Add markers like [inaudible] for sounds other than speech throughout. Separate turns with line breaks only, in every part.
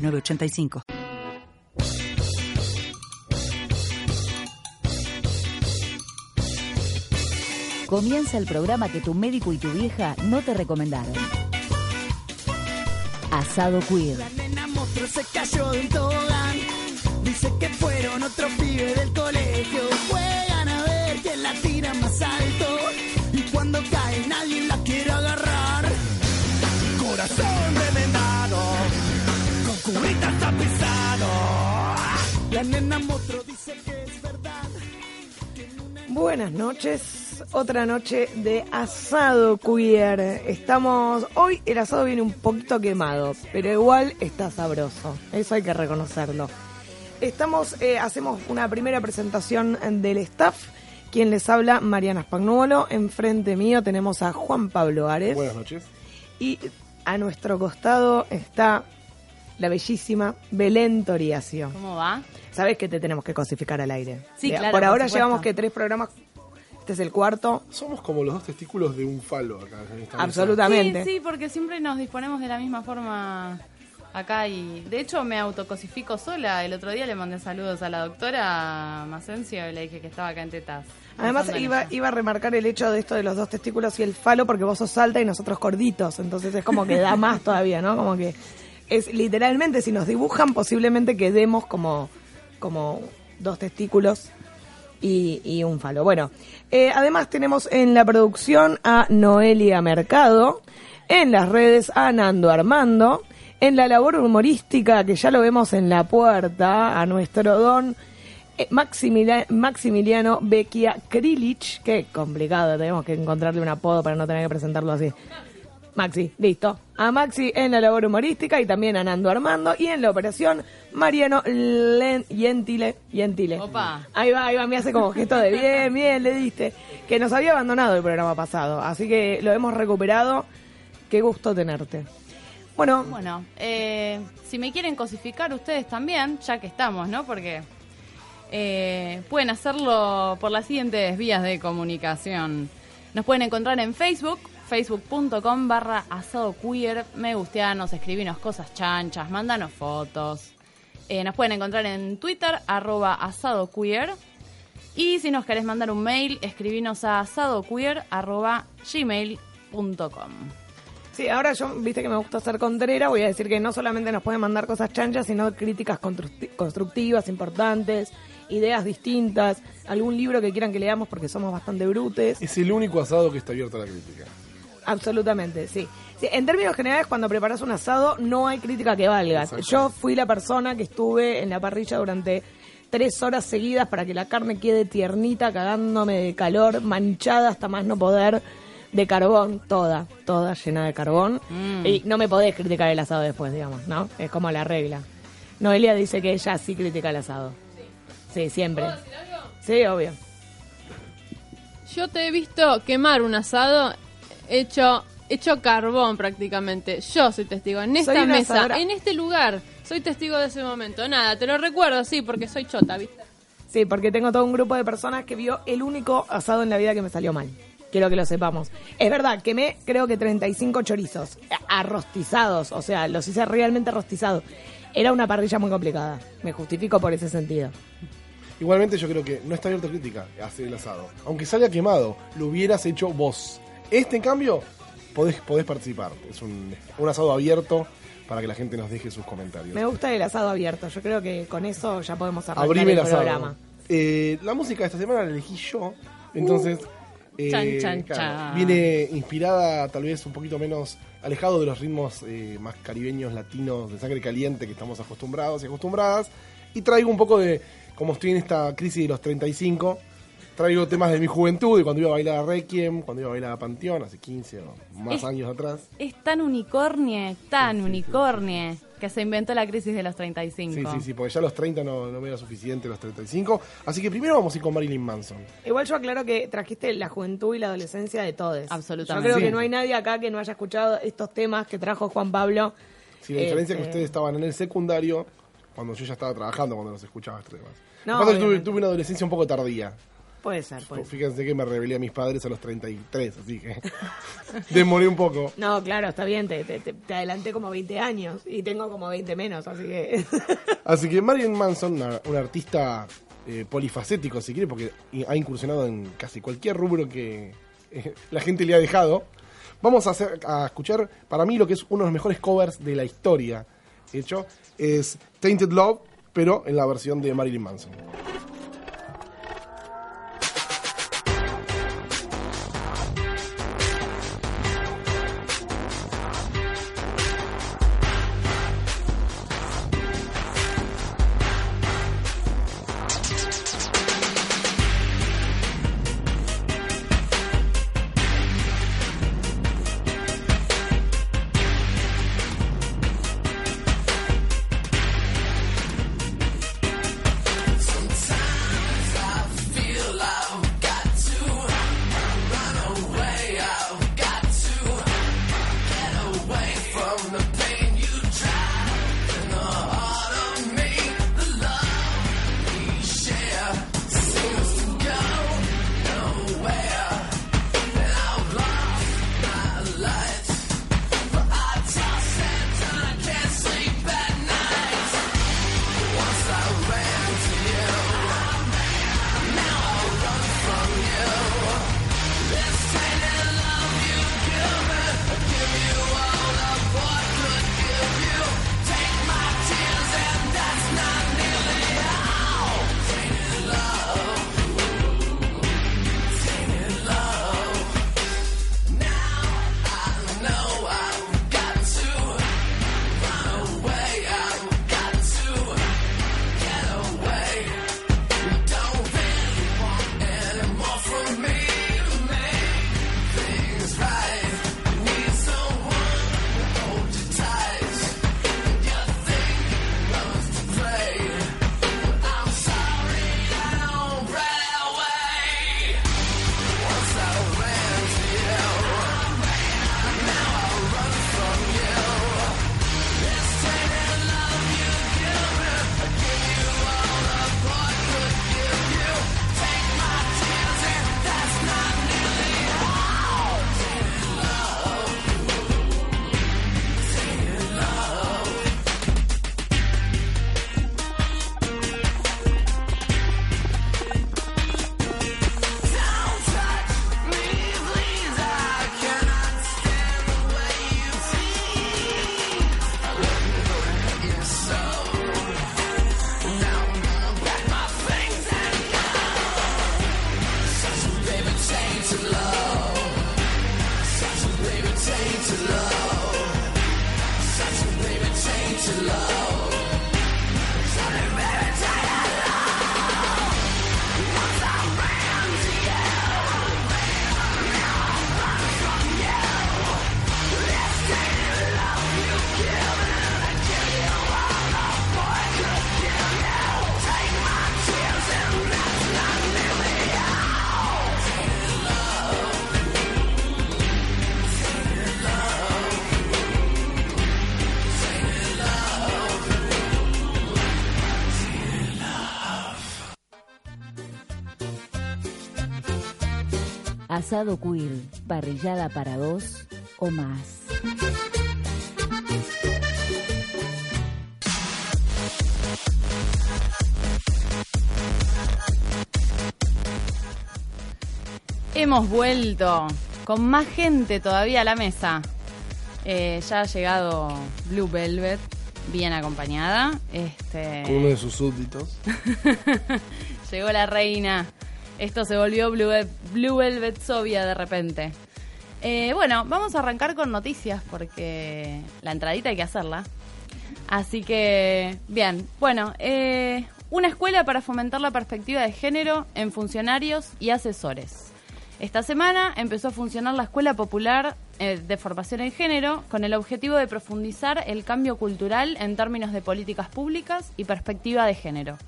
906985.
Comienza el programa que tu médico y tu vieja no te recomendaron. Asado Queer.
La nena monstruo se cayó de un tobogán. Dice que fueron otros pibes del colegio. Juegan a ver quién la tira más alto. Y cuando cae nadie la quiere agarrar. Corazón. Cubitas tapizado. La nena monstruo dice que es verdad.
Buenas noches, otra noche de asado queer. Estamos, hoy el asado viene un poquito quemado, pero igual está sabroso, eso hay que reconocerlo. Estamos, eh, hacemos una primera presentación del staff. Quien les habla, Mariana Spagnuolo. Enfrente mío tenemos a Juan Pablo Ares.
Buenas noches.
Y a nuestro costado está la bellísima Belén Toriacio.
¿Cómo va?
Sabes que te tenemos que cosificar al aire.
Sí, claro,
Por
por
ahora
supuesto.
llevamos que tres programas. Este es el cuarto.
Somos como los dos testículos de un falo acá en esta.
Absolutamente.
Sí, sí, porque siempre nos disponemos de la misma forma acá y de hecho me autocosifico sola. El otro día le mandé saludos a la doctora Macencio y le dije que estaba acá en tetas.
Además iba, iba a remarcar el hecho de esto de los dos testículos y el falo porque vos sos alta y nosotros gorditos. Entonces es como que da más todavía, ¿no? Como que es literalmente si nos dibujan posiblemente quedemos como, como dos testículos y, y un falo. Bueno, eh, además tenemos en la producción a Noelia Mercado, en las redes a Nando Armando, en la labor humorística que ya lo vemos en la puerta, a nuestro don eh, Maximila- Maximiliano Becchia Krilich, qué complicado, tenemos que encontrarle un apodo para no tener que presentarlo así. Maxi, listo. A Maxi en la labor humorística y también a Nando Armando y en la operación Mariano Len Gentile. Gentile.
Opa.
Ahí va, ahí va, me hace como gesto de bien, bien, le diste. Que nos había abandonado el programa pasado, así que lo hemos recuperado. Qué gusto tenerte. Bueno,
Bueno, eh, si me quieren cosificar ustedes también, ya que estamos, ¿no? Porque eh, pueden hacerlo por las siguientes vías de comunicación. Nos pueden encontrar en Facebook, facebook.com barra asado queer, me gusteanos, escribinos cosas chanchas, mandanos fotos. Eh, nos pueden encontrar en Twitter, arroba asado queer. Y si nos querés mandar un mail, escribinos a asadoqueer arroba gmail.com.
Sí, ahora yo, viste que me gusta ser contrera, voy a decir que no solamente nos pueden mandar cosas chanchas, sino críticas constructi- constructivas, importantes, ideas distintas, algún libro que quieran que leamos porque somos bastante brutes.
Es el único asado que está abierto a la crítica.
Absolutamente, sí. Sí, En términos generales, cuando preparas un asado, no hay crítica que valga. Yo fui la persona que estuve en la parrilla durante tres horas seguidas para que la carne quede tiernita, cagándome de calor, manchada hasta más no poder, de carbón, toda, toda llena de carbón. Y no me podés criticar el asado después, digamos, ¿no? Es como la regla. Noelia dice que ella sí critica el asado. Sí, siempre. Sí, obvio.
Yo te he visto quemar un asado hecho hecho carbón prácticamente. Yo soy testigo en esta mesa,
asadora-
en este lugar. Soy testigo de ese momento. Nada, te lo recuerdo, sí, porque soy chota, ¿viste?
Sí, porque tengo todo un grupo de personas que vio el único asado en la vida que me salió mal. Quiero que lo sepamos. Es verdad, quemé creo que 35 chorizos eh, arrostizados, o sea, los hice realmente rostizados. Era una parrilla muy complicada. Me justifico por ese sentido.
Igualmente yo creo que no está abierto a crítica hacer el asado. Aunque salga quemado, lo hubieras hecho vos. Este, en cambio, podés, podés participar. Es un, un asado abierto para que la gente nos deje sus comentarios.
Me gusta el asado abierto. Yo creo que con eso ya podemos arrancar
Abrime
el
el asado.
programa.
Eh, la música de esta semana la elegí yo. Entonces, eh,
Chan, chan,
claro,
chan.
viene inspirada tal vez un poquito menos alejado de los ritmos eh, más caribeños, latinos, de sangre caliente que estamos acostumbrados y acostumbradas. Y traigo un poco de, como estoy en esta crisis de los 35,
traigo temas de mi juventud, de cuando iba a bailar a Requiem, cuando iba a bailar a Panteón, hace 15 o más
Es-
años atrás.
Es tan unicornie, tan unicornie, que se inventó la crisis de los 35.
Sí, sí, sí, porque ya los 30 no, no me era suficiente, los 35. Así que primero vamos a ir con Marilyn Manson.
Igual yo aclaro que trajiste la juventud y la adolescencia de todos.
Absolutamente.
Yo creo
Sí.
que no hay nadie acá que no haya escuchado estos temas que trajo Juan Pablo.
Sí, la diferencia es que
Este,
ustedes estaban en el secundario cuando yo ya estaba trabajando cuando los escuchaba estos temas.
No,
tuve, tuve una adolescencia un poco tardía.
Puede ser, puede ser.
Fíjense que me rebelé a mis padres a los 33, así que [laughs] demoré un poco.
No, claro, está bien, te, te, adelanté como 20 años y tengo como 20 menos, así que... [laughs]
Así que Marilyn Manson, una- un artista eh, polifacético, si quiere, porque ha incursionado en casi cualquier rubro que eh, [laughs] la gente le ha dejado. Vamos a, hacer, a escuchar, para mí, lo que es uno de los mejores covers de la historia. Hecho, es Tainted Love, pero en la versión de Marilyn Manson.
Asado queer, parrillada para dos o más.
Hemos vuelto con más gente todavía a la mesa. Eh, ya ha llegado Blue Velvet, bien acompañada. Este,
uno de sus súbditos. [laughs]
Llegó la reina. Esto se volvió Blue, Ve- Blue Velvet Sovia de repente. Eh, bueno, vamos a arrancar con noticias porque la entradita hay que hacerla. Así que, bien, bueno, eh, Una escuela para fomentar la perspectiva de género en funcionarios y asesores. Esta semana empezó a funcionar la Escuela Popular eh, de Formación en Género con el objetivo de profundizar el cambio cultural en términos de políticas públicas y perspectiva de género.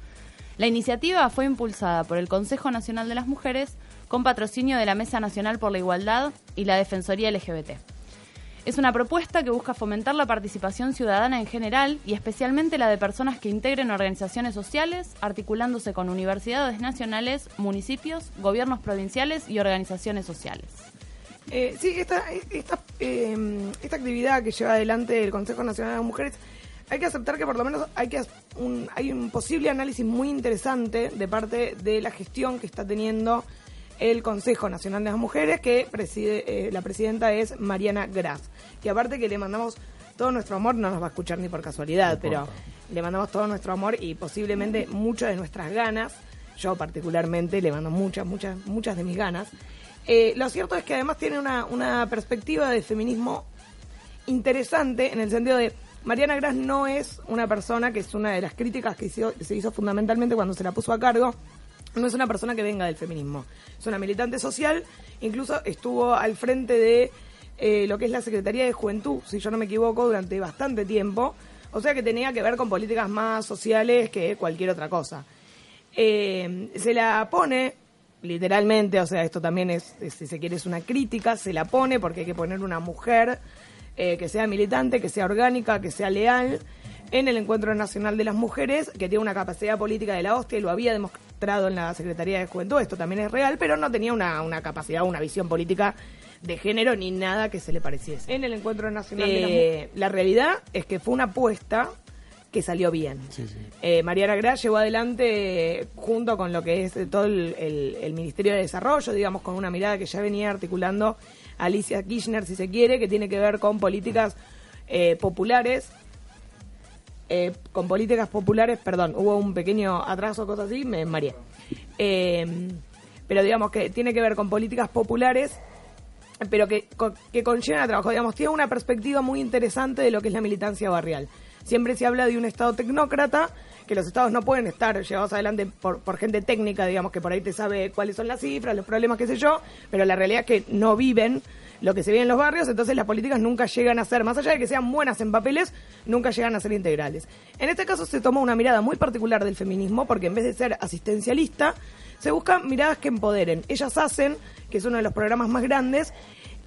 La iniciativa fue impulsada por el Consejo Nacional de las Mujeres con patrocinio de la Mesa Nacional por la Igualdad y la Defensoría LGBT. Es una propuesta que busca fomentar la participación ciudadana en general y especialmente la de personas que integren organizaciones sociales, articulándose con universidades nacionales, municipios, gobiernos provinciales y organizaciones sociales.
Eh, sí, eh, esta actividad que lleva adelante el Consejo Nacional de las Mujeres, hay que aceptar que por lo menos hay, que un, hay un posible análisis muy interesante de parte de la gestión que está teniendo el Consejo Nacional de las Mujeres, que preside, eh, la presidenta es Mariana Gras. Y aparte que le mandamos todo nuestro amor, no nos va a escuchar ni por casualidad, pero le mandamos todo nuestro amor y posiblemente muchas de nuestras ganas, yo particularmente le mando muchas, muchas, muchas de mis ganas. Eh, lo cierto es que además tiene una, una perspectiva de feminismo interesante en el sentido de Mariana Gras no es una persona que es una de las críticas que se hizo fundamentalmente cuando se la puso a cargo no es una persona que venga del feminismo. Es una militante social, incluso estuvo al frente de eh, lo que es la Secretaría de Juventud, si yo no me equivoco, durante bastante tiempo. O sea que tenía que ver con políticas más sociales que cualquier otra cosa. Eh, se la pone, literalmente, o sea, esto también es, si se quiere, es una crítica, se la pone porque hay que poner una mujer eh, que sea militante, que sea orgánica, que sea leal en el Encuentro Nacional de las Mujeres, que tiene una capacidad política de la hostia y lo había demostrado en la Secretaría de Juventud, esto también es real, pero no tenía una, una capacidad, una visión política de género ni nada que se le pareciese. En el Encuentro Nacional de las
Eh,
Mujeres. La realidad es que fue una apuesta que salió bien. Eh, Mariana Gra llevó adelante, junto con lo que es todo el, el- el Ministerio de Desarrollo, digamos, con una mirada que ya venía articulando Alicia Kirchner, si se quiere, que tiene que ver con políticas eh, populares. eh, con políticas populares, perdón, hubo un pequeño atraso, cosas así, me mareé. Eh, pero digamos que tiene que ver con políticas populares pero que, que conllevan a trabajo. Digamos, tiene una perspectiva muy interesante de lo que es la militancia barrial. Siempre se habla de un Estado tecnócrata, que los Estados no pueden estar llevados adelante por, por gente técnica, digamos, que por ahí te sabe cuáles son las cifras, los problemas, qué sé yo, pero la realidad es que no viven lo que se ve en los barrios, entonces las políticas nunca llegan a ser, más allá de que sean buenas en papeles, nunca llegan a ser integrales. En este caso se toma una mirada muy particular del feminismo, porque en vez de ser asistencialista, se buscan miradas que empoderen. Ellas hacen, que es uno de los programas más grandes,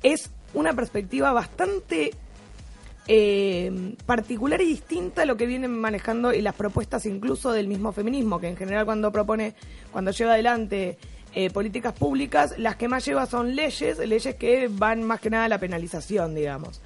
es una perspectiva bastante eh, particular y distinta a lo que vienen manejando y las propuestas incluso del mismo feminismo, que en general cuando propone, cuando lleva adelante eh, políticas públicas, las que más lleva son leyes, leyes que van más que nada a la penalización, digamos.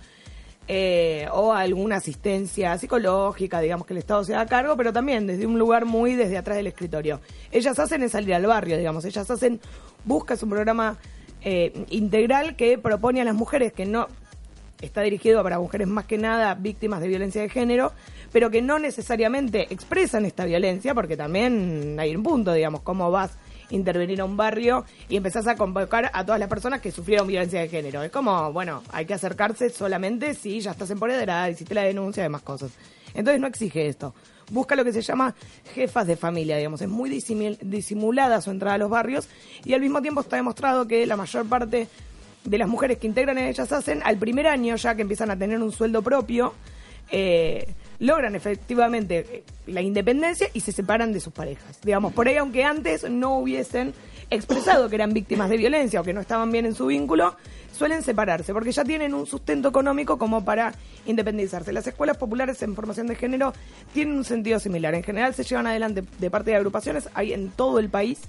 Eh, o a alguna asistencia psicológica, digamos que el Estado se haga cargo, pero también desde un lugar muy desde atrás del escritorio. Ellas hacen es salir al barrio, digamos, ellas hacen, buscas un programa integral que propone a las mujeres que no está dirigido para mujeres más que nada víctimas de violencia de género, pero que no necesariamente expresan esta violencia, porque también hay un punto, digamos, cómo vas a intervenir a un barrio y empezás a convocar a todas las personas que sufrieron violencia de género. Es como, bueno, hay que acercarse solamente si ya estás empoderada, hiciste la denuncia y demás cosas. Entonces no exige esto. Busca lo que se llama jefas de familia, digamos. Es muy disimulada su entrada a los barrios y al mismo tiempo está demostrado que la mayor parte de las mujeres que integran en ellas hacen, al primer año ya que empiezan a tener un sueldo propio, eh, logran efectivamente eh, la independencia y se separan de sus parejas. Digamos, por ahí aunque antes no hubiesen expresado que eran víctimas de violencia o que no estaban bien en su vínculo, suelen separarse porque ya tienen un sustento económico como para independizarse. Las escuelas populares en formación de género tienen un sentido similar. En general se llevan adelante de parte de agrupaciones, hay en todo el país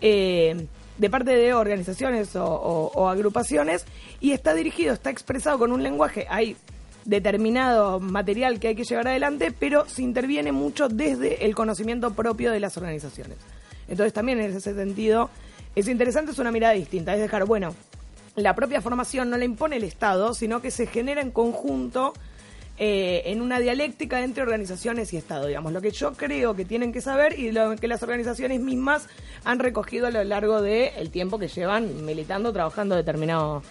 eh, de parte de organizaciones o, agrupaciones y está dirigido, está expresado con un lenguaje, hay determinado material que hay que llevar adelante, pero se interviene mucho desde el conocimiento propio de las organizaciones. Entonces también en ese sentido es interesante, es una mirada distinta, es dejar, bueno, la propia formación no la impone el Estado, sino que se genera en conjunto eh, en una dialéctica entre organizaciones y Estado, digamos, lo que yo creo que tienen que saber y lo que las organizaciones mismas han recogido a lo largo del tiempo que llevan militando, trabajando determinado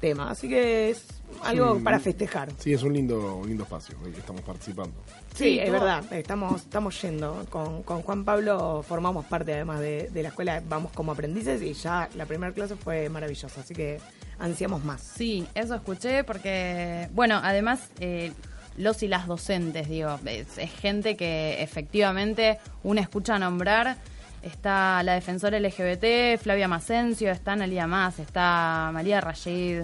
tema. Así que es algo
Sí.
para festejar.
Sí, es un lindo, un lindo espacio en el que estamos participando.
Sí, es verdad, estamos, estamos yendo. Con, con Juan Pablo formamos parte además de, de la escuela, vamos como aprendices y ya la primera clase fue maravillosa, así que ansiamos más.
Sí, eso escuché porque, bueno, además eh, los y las docentes, digo, es, gente que efectivamente uno escucha nombrar. Está la defensora LGBT, Flavia Macencio, está Analia Más, está María Rayid,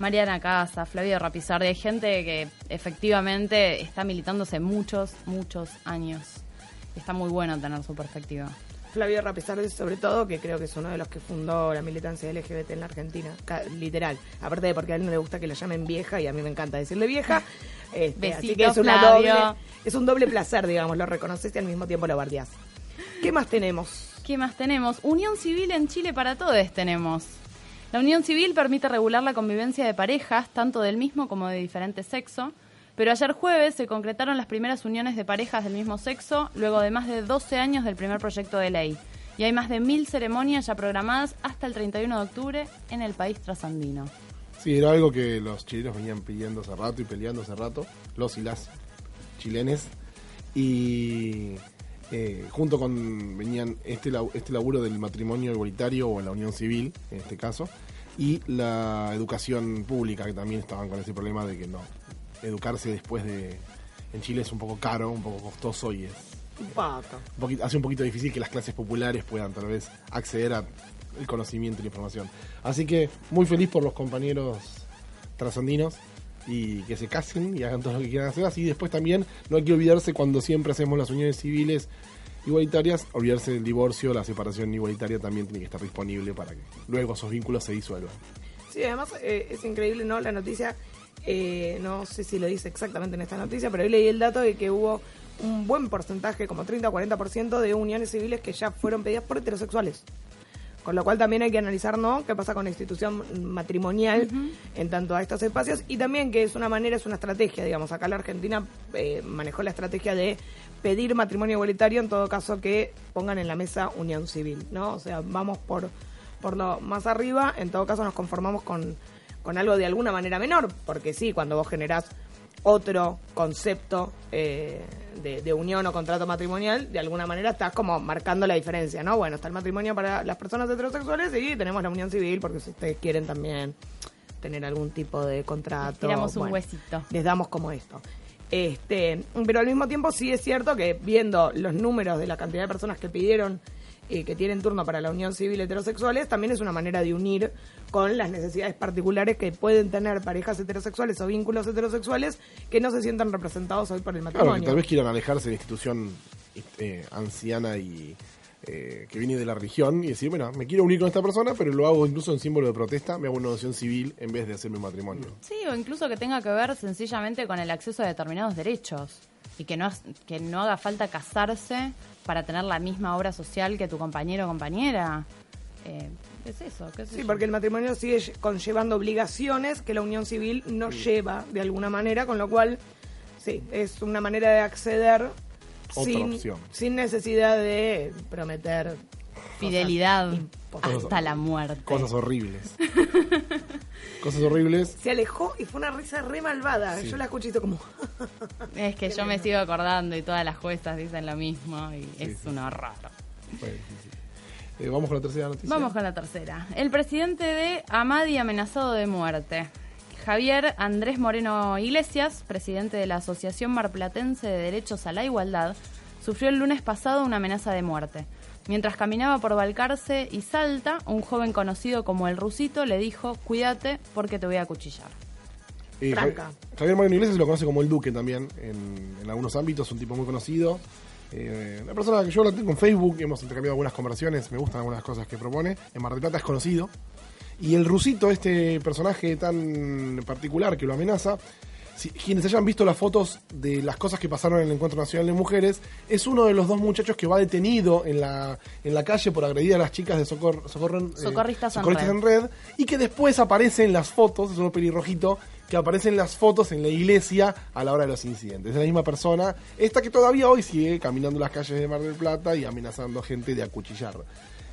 Mariana Casa, Flavia Rapizardi. Hay gente que efectivamente está militándose muchos, muchos años. Está muy bueno tener su perspectiva.
Flavio Rapizardi, sobre todo, que creo que es uno de los que fundó la militancia LGBT en la Argentina, literal. Aparte de porque a él no le gusta que la llamen vieja y a mí me encanta decirle vieja. [laughs] Este, así que es una
Flavio.
doble, es un doble placer, digamos, lo reconoces y al mismo tiempo lo bardeás. ¿Qué más tenemos?
¿Qué más tenemos? Unión civil en Chile para todos tenemos. La unión civil permite regular la convivencia de parejas, tanto del mismo como de diferente sexo, pero ayer jueves se concretaron las primeras uniones de parejas del mismo sexo, luego de más de 12 años del primer proyecto de ley. Y hay más de mil ceremonias ya programadas hasta el 31 de octubre en el país trasandino.
Sí, era algo que los chilenos venían pidiendo hace rato y peleando hace rato, los y las chilenes. Y eh, junto con venían este, este laburo del matrimonio igualitario o la unión civil, en este caso, y la educación pública, que también estaban con ese problema de que no, educarse después de... En Chile es un poco caro, un poco costoso y es
Un
poquito- hace un poquito difícil que las clases populares puedan tal vez acceder al conocimiento y la información. Así que muy feliz por los compañeros trasandinos y que se casen y hagan todo lo que quieran hacer. Así después también no hay que olvidarse cuando siempre hacemos las uniones civiles igualitarias, olvidarse del divorcio, la separación igualitaria también tiene que estar disponible para que luego esos vínculos se disuelvan.
Sí, además eh, es increíble, ¿no? La noticia, eh, no sé si lo dice exactamente en esta noticia, pero hoy leí el dato de que hubo un buen porcentaje, como 30 o 40% de uniones civiles que ya fueron pedidas por heterosexuales. Con lo cual también hay que analizar, ¿no? ¿Qué pasa con la institución matrimonial en tanto a estos espacios? Y también que es una manera, es una estrategia, digamos. Acá la Argentina eh, manejó la estrategia de pedir matrimonio igualitario en todo caso que pongan en la mesa unión civil, ¿no? O sea, vamos por, por lo más arriba, en todo caso nos conformamos con, con algo de alguna manera menor, porque sí, cuando vos generás otro concepto eh, de, de unión o contrato matrimonial, de alguna manera estás como marcando la diferencia, ¿no? Bueno, está el matrimonio para las personas heterosexuales y tenemos la unión civil porque si ustedes quieren también tener algún tipo de contrato.
Tiramos un
bueno,
huesito.
Les damos como esto. Este, pero al mismo tiempo sí es cierto que viendo los números de la cantidad de personas que pidieron eh, que tienen turno para la unión civil heterosexuales, también es una manera de unir con las necesidades particulares que pueden tener parejas heterosexuales o vínculos heterosexuales que no se sientan representados hoy por el
Claro,
matrimonio.
que tal vez quieran alejarse de la institución eh, anciana y eh, que viene de la religión y decir, bueno, me quiero unir con esta persona, pero lo hago incluso en símbolo de protesta, me hago una unión civil en vez de hacerme un matrimonio.
Sí, o incluso que tenga que ver sencillamente con el acceso a determinados derechos y que no, que no haga falta casarse para tener la misma obra social que tu compañero o compañera. Eh, es eso, qué sé
Sí,
yo.
porque el matrimonio sigue lle- conllevando obligaciones que la unión civil no lleva de alguna manera, con lo cual, sí, es una manera de acceder
Otra
sin, sin necesidad de prometer
Fidelidad hasta la muerte.
Cosas horribles. [laughs] Cosas horribles.
Se alejó y fue una risa re malvada.
Sí.
Yo la escuché y todo como... [laughs]
Es que yo me sigo acordando y todas las juezas dicen lo mismo y es
sí.
un horror.
Bueno, sí, sí. Eh, Vamos con la tercera noticia.
Vamos con la tercera. El presidente de Amadi amenazado de muerte. Javier Andrés Moreno Iglesias, presidente de la Asociación Marplatense de Derechos a la Igualdad, sufrió el lunes pasado una amenaza de muerte. Mientras caminaba por Balcarce y Salta, un joven conocido como el Rusito le dijo, cuídate porque te voy a acuchillar.
Eh,
Franca.
Javi- Javier Moreno Iglesias lo conoce como el Duque también en, en algunos ámbitos, un tipo muy conocido. Eh, una persona que yo la tengo en Facebook, hemos intercambiado algunas conversaciones, me gustan algunas cosas que propone. En Mar del Plata es conocido. Y el rusito, este personaje tan particular que lo amenaza, si- quienes hayan visto las fotos de las cosas que pasaron en el Encuentro Nacional de Mujeres, es uno de los dos muchachos que va detenido en la, en la calle por agredir a las chicas de Socor, eh,
Socorristas en Red.
en red y que después aparece en las fotos, es un pelirrojito, que aparece en las fotos en la iglesia a la hora de los incidentes. Es la misma persona, esta que todavía hoy sigue caminando las calles de Mar del Plata y amenazando a gente de acuchillar.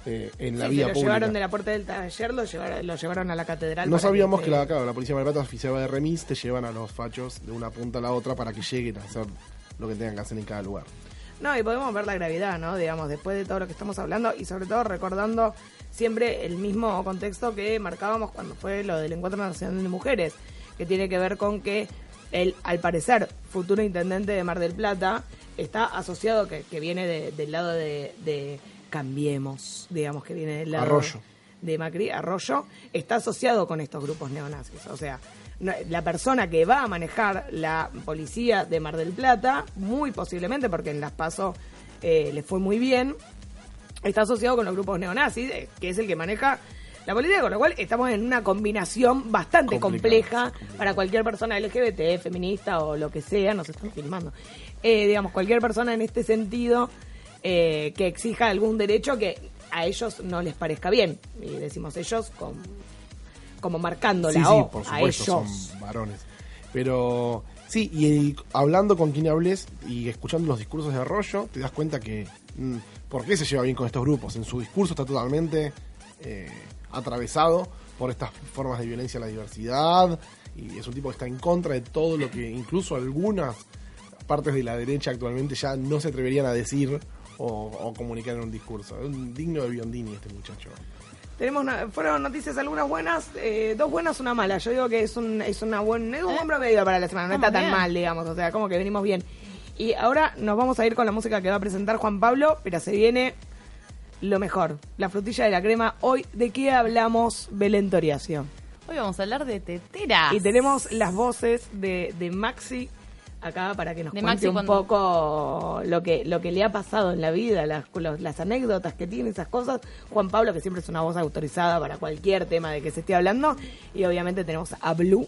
Eh, en la
Sí,
vía
se lo
pública.
llevaron de la puerta del taller, lo llevaron, lo llevaron a la catedral.
No sabíamos que, la, claro, la policía de Mar del Plata oficiaba de remis, te llevan a los fachos de una punta a la otra para que lleguen a hacer lo que tengan que hacer en cada lugar.
No, y podemos ver la gravedad, ¿no? Digamos, después de todo lo que estamos hablando y sobre todo recordando siempre el mismo contexto que marcábamos cuando fue lo del Encuentro Nacional de Mujeres, que tiene que ver con que el, al parecer, futuro intendente de Mar del Plata está asociado, que, que viene de- del lado de, de Cambiemos, digamos, que viene del lado
Arroyo.
de Macri, Arroyo, está asociado con estos grupos neonazis. O sea, la persona que va a manejar la policía de Mar del Plata, muy posiblemente, porque en Las Paso eh, le fue muy bien, está asociado con los grupos neonazis, eh, que es el que maneja la policía, con lo cual estamos en una combinación bastante compleja para cualquier persona LGBT, feminista o lo que sea, nos están filmando. Eh, digamos, cualquier persona en este sentido eh, que exija algún derecho que a ellos no les parezca bien. Y decimos ellos con, como marcando la
sí,
O
por
a
supuesto,
ellos.
son varones. Pero sí, y, hablando con quien hables y escuchando los discursos de Arroyo, te das cuenta que mm, por qué se lleva bien con estos grupos. En su discurso está totalmente eh, atravesado por estas formas de violencia a la diversidad y es un tipo que está en contra de todo lo que incluso algunas partes de la derecha actualmente ya no se atreverían a decir o, o comunicar en un discurso. Es un digno de Biondini este muchacho.
Tenemos fueron noticias algunas buenas, eh, dos buenas, una mala. Yo digo que es un es una buen, es un buen promedio para la semana, no está tan
bien.
mal, digamos, o sea, como que venimos bien. Y ahora nos vamos a ir con la música que va a presentar Juan Pablo, pero se viene lo mejor, la frutilla de la crema. Hoy, ¿de qué hablamos, Belén Toriacio?
Hoy vamos a hablar de teteras.
Y tenemos las voces de, de Maxi acá para que nos
De
cuente
Maxi
un
cuando-
poco lo que lo que le ha pasado en la vida, las, los- las anécdotas que tiene, esas cosas. Juan Pablo, que siempre es una voz autorizada para cualquier tema de que se esté hablando. Y obviamente tenemos a Blue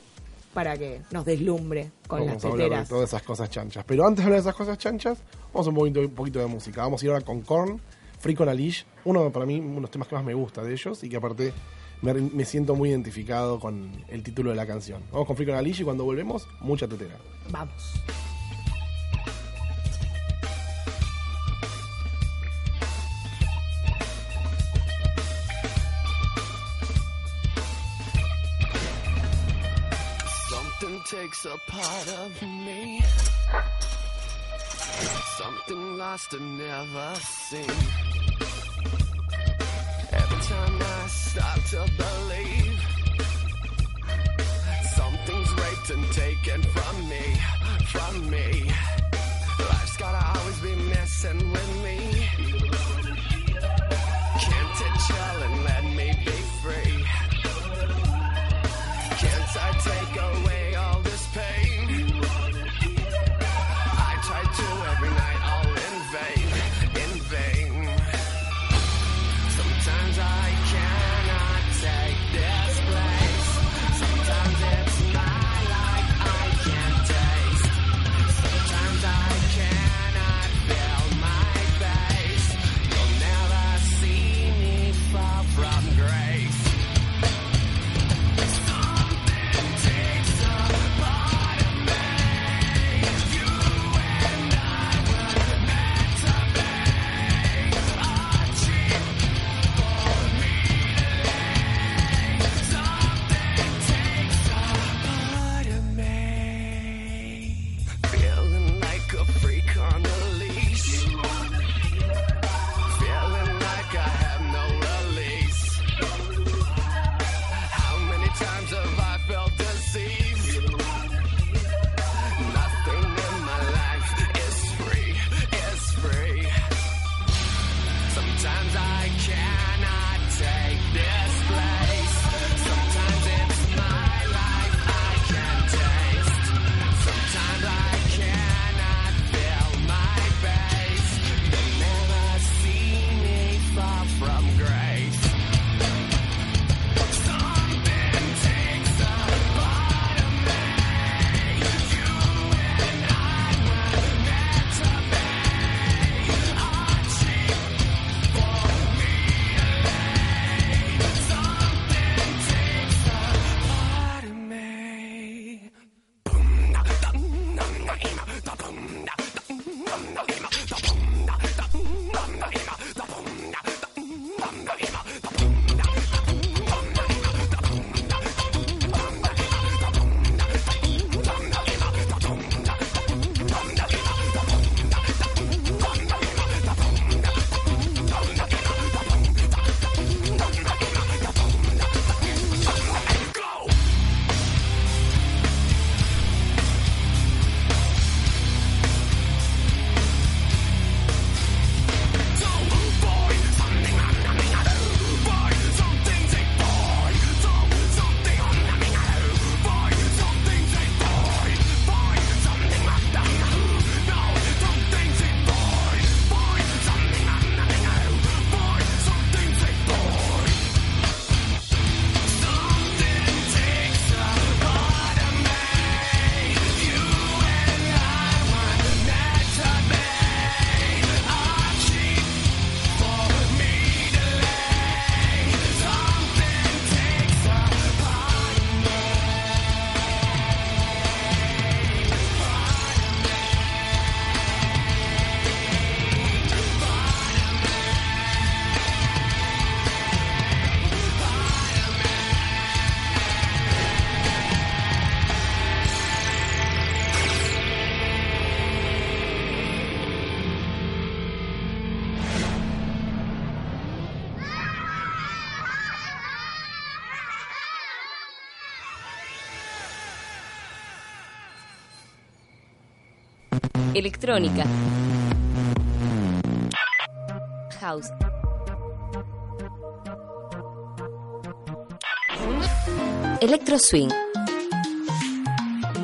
para que nos deslumbre con
vamos
las
a hablar de
teteras.
todas esas cosas chanchas. Pero antes de hablar de esas cosas chanchas, vamos a un poquito, un poquito de música. Vamos a ir ahora con Korn, Free con a Leash, uno para mí, uno de los temas que más me gusta de ellos y que aparte me, me siento muy identificado con el título de la canción. Vamos con Free con a Leash y cuando volvemos, mucha tetera.
Vamos.
Something takes a part of me. Something lost and never seen. Every time start to believe something's raped and taken from me, from me. Life's gotta always be messing with me.
Electrónica. House. Electro Swing.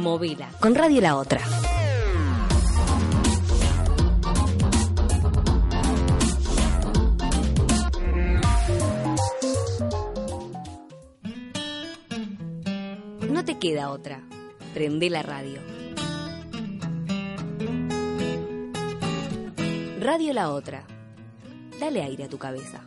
Movila. Con Radio La Otra. No te queda otra. Prende la radio. Radio La Otra. Dale aire a tu cabeza.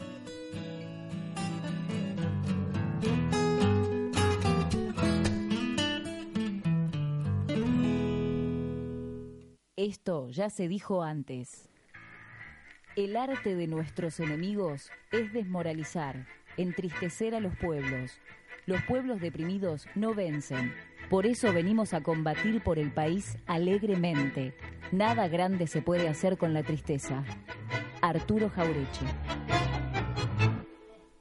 Esto ya se dijo antes. El arte de nuestros enemigos es desmoralizar, entristecer a los pueblos. Los pueblos deprimidos no vencen. Por eso venimos a combatir por el país alegremente. Nada grande se puede hacer con la tristeza. Arturo Jaureche.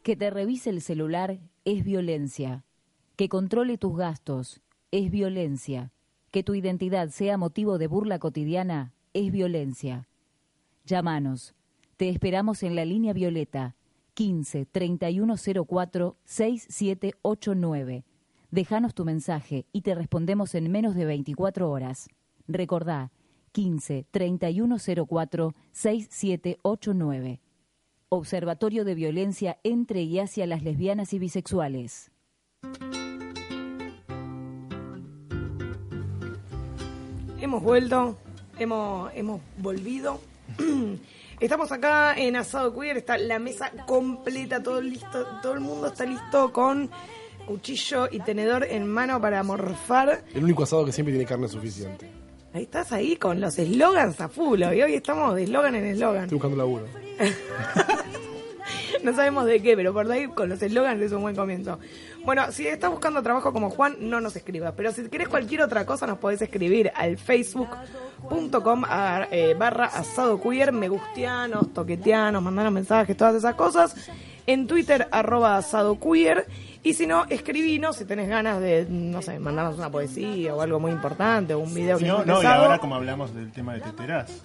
Que te revise el celular es violencia. Que controle tus gastos es violencia. Que tu identidad sea motivo de burla cotidiana es violencia. Llámanos. Te esperamos en la línea violeta 15 3104 6789. Déjanos tu mensaje y te respondemos en menos de 24 horas. Recordá 15 3104 6789. Observatorio de Violencia entre y hacia las lesbianas y bisexuales.
Hemos vuelto, hemos, hemos volvido. [clears throat] Estamos acá en Asado Queer, está la mesa completa, todo listo, todo el mundo está listo con cuchillo y tenedor en mano para morfar.
El único asado que siempre tiene carne suficiente.
Ahí estás ahí con los eslogans a full, y hoy estamos de eslogan en eslogan.
Estoy buscando laburo. [laughs]
No sabemos de qué, pero por ahí con los eslogans es un buen comienzo. Bueno, si estás buscando trabajo como Juan, no nos escribas. Pero si querés cualquier otra cosa, nos podés escribir al facebook.com a- eh, barra asado queer, me gustianos, toquetianos, mandanos mensajes, todas esas cosas. En Twitter, arroba asado queer. Y si no, escribinos si tenés ganas de, no sé, mandarnos una poesía o algo muy importante o un video
Si
que
no, no, y ahora como hablamos del tema de teteras,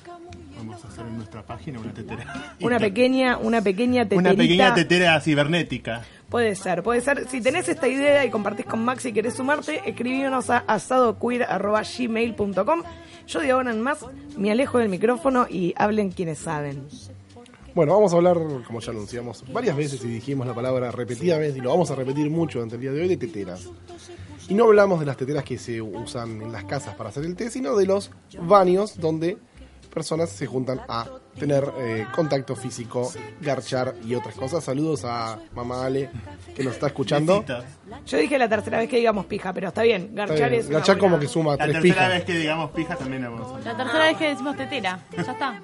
vamos a hacer en nuestra página una tetera. [laughs]
Una pequeña, una pequeña teterita.
Una pequeña tetera cibernética.
Puede ser, puede ser. Si tenés esta idea y compartís con Max y querés sumarte, escribínos a asadoqueer.gmail.com. Yo digo ahora en más, me alejo del micrófono y hablen quienes saben.
Bueno, vamos a hablar, como ya anunciamos varias veces y dijimos la palabra repetidamente, y lo vamos a repetir mucho durante el día de hoy, de teteras. Y no hablamos de las teteras que se usan en las casas para hacer el té, sino de los baños donde personas se juntan a tener eh, contacto físico, garchar y otras cosas. Saludos a mamá Ale, que nos está escuchando.
Besitos.
Yo dije la tercera vez que digamos pija, pero está bien.
Está
Garchar
bien,
es. una
Garchar como que suma
La
tres
tercera
pijas.
vez que digamos pija también la vamos a.
La tercera vez que decimos tetera. Ya está.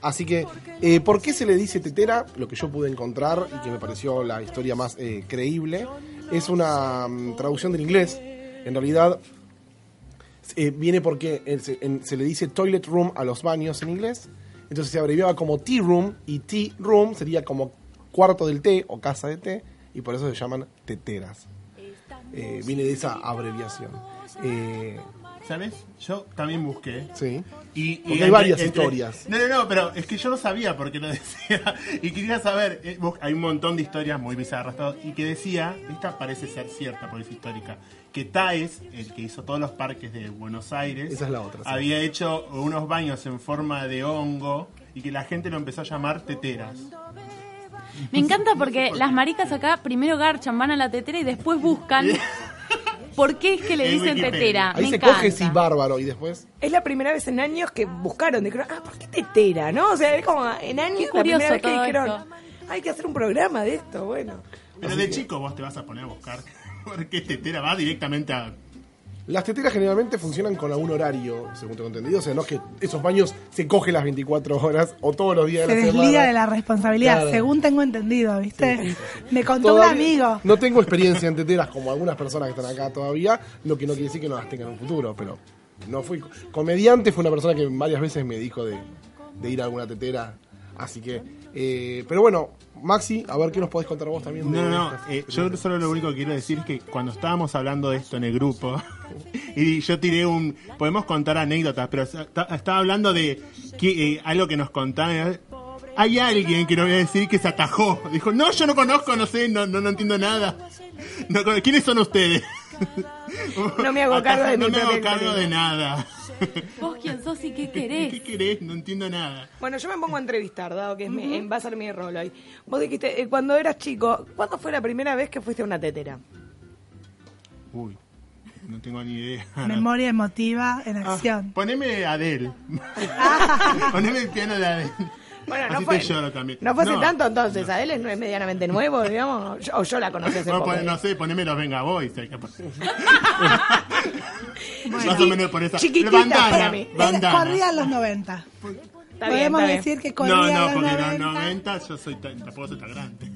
Así que, eh, ¿por qué se le dice tetera? Lo que yo pude encontrar y que me pareció la historia más eh, creíble es una mm, traducción del inglés. En realidad, eh, viene porque se, en- se le dice toilet room a los baños en inglés. Entonces se abreviaba como tea room y tea room sería como cuarto del té o casa de té y por eso se llaman teteras. Eh, viene de esa abreviación. Eh,
¿Sabes? Yo también busqué.
sí.
Y, y
Porque hay varias
entre-
historias.
No, no, no, pero es que yo no sabía por qué lo [laughs] decía. Y quería saber, eh, bus- hay un montón de historias muy bizarras todo, y que decía, esta parece ser cierta porque es histórica, que Taes, el que hizo todos los parques de Buenos Aires,
Esa es la otra, sí.
había hecho unos baños en forma de hongo y que la gente lo empezó a llamar teteras.
Me encanta porque las maricas acá primero garchan, van a la tetera y después buscan [laughs] por qué es que le
En
dicen tetera.
Ahí
Me
se
encanta.
coge sí bárbaro y después
Es la primera vez en años que buscaron, dijeron, ah, ¿por qué tetera? ¿No? O sea, es como en años
Qué
la primera vez que dijeron,
esto.
hay que hacer un programa de esto, bueno.
Pero de chico vos te vas a poner a buscar [laughs] por qué tetera va directamente a...
Las teteras generalmente funcionan con algún horario, según tengo entendido. O sea, no es que esos baños se cogen las 24 horas o todos los días
Se
de la
desliga
semana.
de la responsabilidad,
Claro.
según tengo entendido, ¿viste? Me contó
Todavía-
un amigo.
No tengo experiencia en teteras como algunas personas que están acá todavía, lo que no quiere decir que no las tengan en un futuro, pero no fui comediante, fue una persona que varias veces me dijo de, de ir a alguna tetera Así que, eh, pero bueno, Maxi, a ver qué nos podés contar vos también.
No,
de
no, eh, yo solo lo único que quiero decir es que cuando estábamos hablando de esto en el grupo, [laughs] y yo tiré un... Podemos contar anécdotas, pero estaba hablando de que, eh, algo que nos contaban. Hay alguien que no voy a decir que se atajó. Dijo, no, yo no conozco, no sé, no, no, no entiendo nada. [laughs] No ¿Quiénes son ustedes?
No me hago cargo de
no
mi
me hago cargo de nada.
¿Vos quién sos y qué querés?
¿Qué querés? No entiendo nada.
Bueno, yo me pongo a entrevistar, dado que es mi- eh, va a ser mi rol hoy. Vos dijiste, eh, cuando eras chico, ¿cuándo fue la primera vez que fuiste a una tetera?
Uy, no tengo ni idea.
Memoria emotiva en
Ah,
acción.
poneme Adele. [laughs] poneme el piano de Adele.
Bueno, no
Así
fue,
te lloro también.
no fue hace tanto entonces, a él no es medianamente nuevo, digamos, yo- o yo la conocí hace
Bueno,
poco.
pon- no sé, poneme los Venga Boys. hay que poner. Más o menos por esa.
chiquititas
bandana,
para mí.
bandana.
Corría en los 90.
Está
Podemos
bien, está bien.
decir que corría
No, no,
los
porque en
90.
los 90 yo soy tan- tampoco soy tan grande.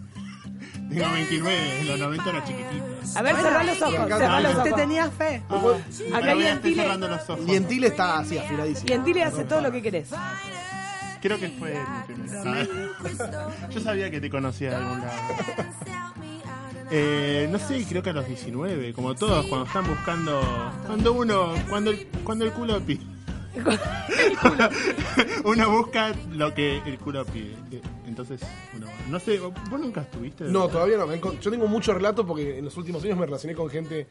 Tengo 29, en los 90 era chiquitito.
A ver, cerrá los ojos, cerrá los
Te
ojos.
tenía fe.
Acá
Ahora voy a estar
Antile,
cerrando los ojos.
Y en Tile está así, afiladísimo.
y Antile hace todo lo que querés.
Creo que fue mi primer- Yo sabía que te conocía de algún lado. Eh, no sé, creo que a los 19, como todos, cuando están buscando. Cuando uno. Cuando el, cuando el culo pide. [laughs] uno busca lo que el culo pide. Entonces, uno. No sé, ¿vos nunca estuviste?
No, todavía no. Yo tengo mucho relato porque en los últimos años me relacioné con gente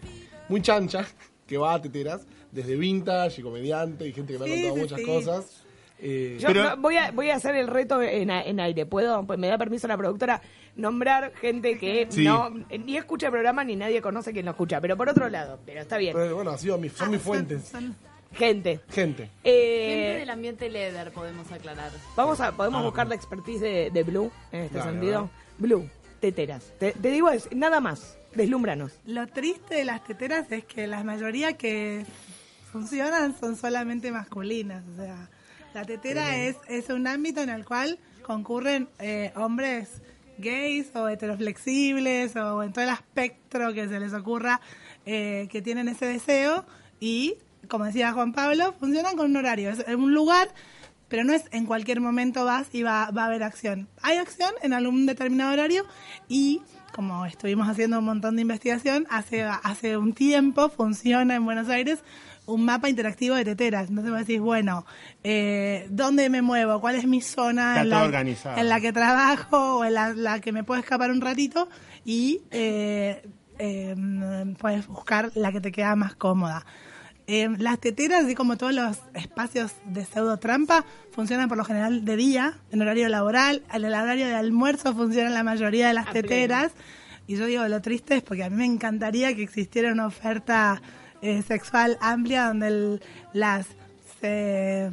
muy chancha que va a teteras, desde vintage y comediante y gente que me ha contado
sí,
muchas
sí.
cosas. Eh,
Yo no, voy, a, voy a hacer el reto en, en aire. ¿Puedo? Pues me da permiso la productora nombrar gente que
Sí.
no ni escucha el programa ni nadie conoce quien lo escucha. Pero por otro lado, pero está bien.
pero bueno, ha sido mi- son
Ah,
mis fuentes.
Gente.
Gente.
Eh,
Gente del ambiente leather, podemos aclarar.
Vamos a, podemos buscar la expertise de, de Blue en este
Dale,
sentido.
dale.
Blue, teteras. Te, te digo es, nada más. Deslúmbranos.
Lo triste de las teteras es que la mayoría que funcionan son solamente masculinas. O sea, la tetera es, es un ámbito en el cual concurren eh, hombres gays o heteroflexibles o en todo el espectro que se les ocurra eh, que tienen ese deseo y, como decía Juan Pablo, funcionan con un horario. Es un lugar pero no es en cualquier momento vas y va, va a haber acción. Hay acción en algún determinado horario y como estuvimos haciendo un montón de investigación, hace, hace un tiempo funciona en Buenos Aires un mapa interactivo de teteras. Entonces vos decís, bueno, eh, ¿dónde me muevo? ¿Cuál es mi zona
Está
en
todo
la,
organizado.
en la que trabajo o en la, la que me puedo escapar un ratito? Y eh, eh, puedes buscar la que te queda más cómoda. Eh, las teteras, así como todos los espacios de pseudo trampa, funcionan por lo general de día, en horario laboral. En el horario de almuerzo funcionan la mayoría de las
A
teteras. Y yo digo, lo triste es porque a mí me encantaría que existiera una oferta eh, sexual amplia donde el- las eh,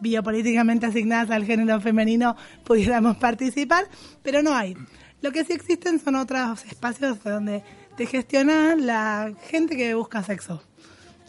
biopolíticamente asignadas al género femenino pudiéramos participar, pero no hay. Lo que sí existen son otros espacios donde te gestiona la gente que busca sexo.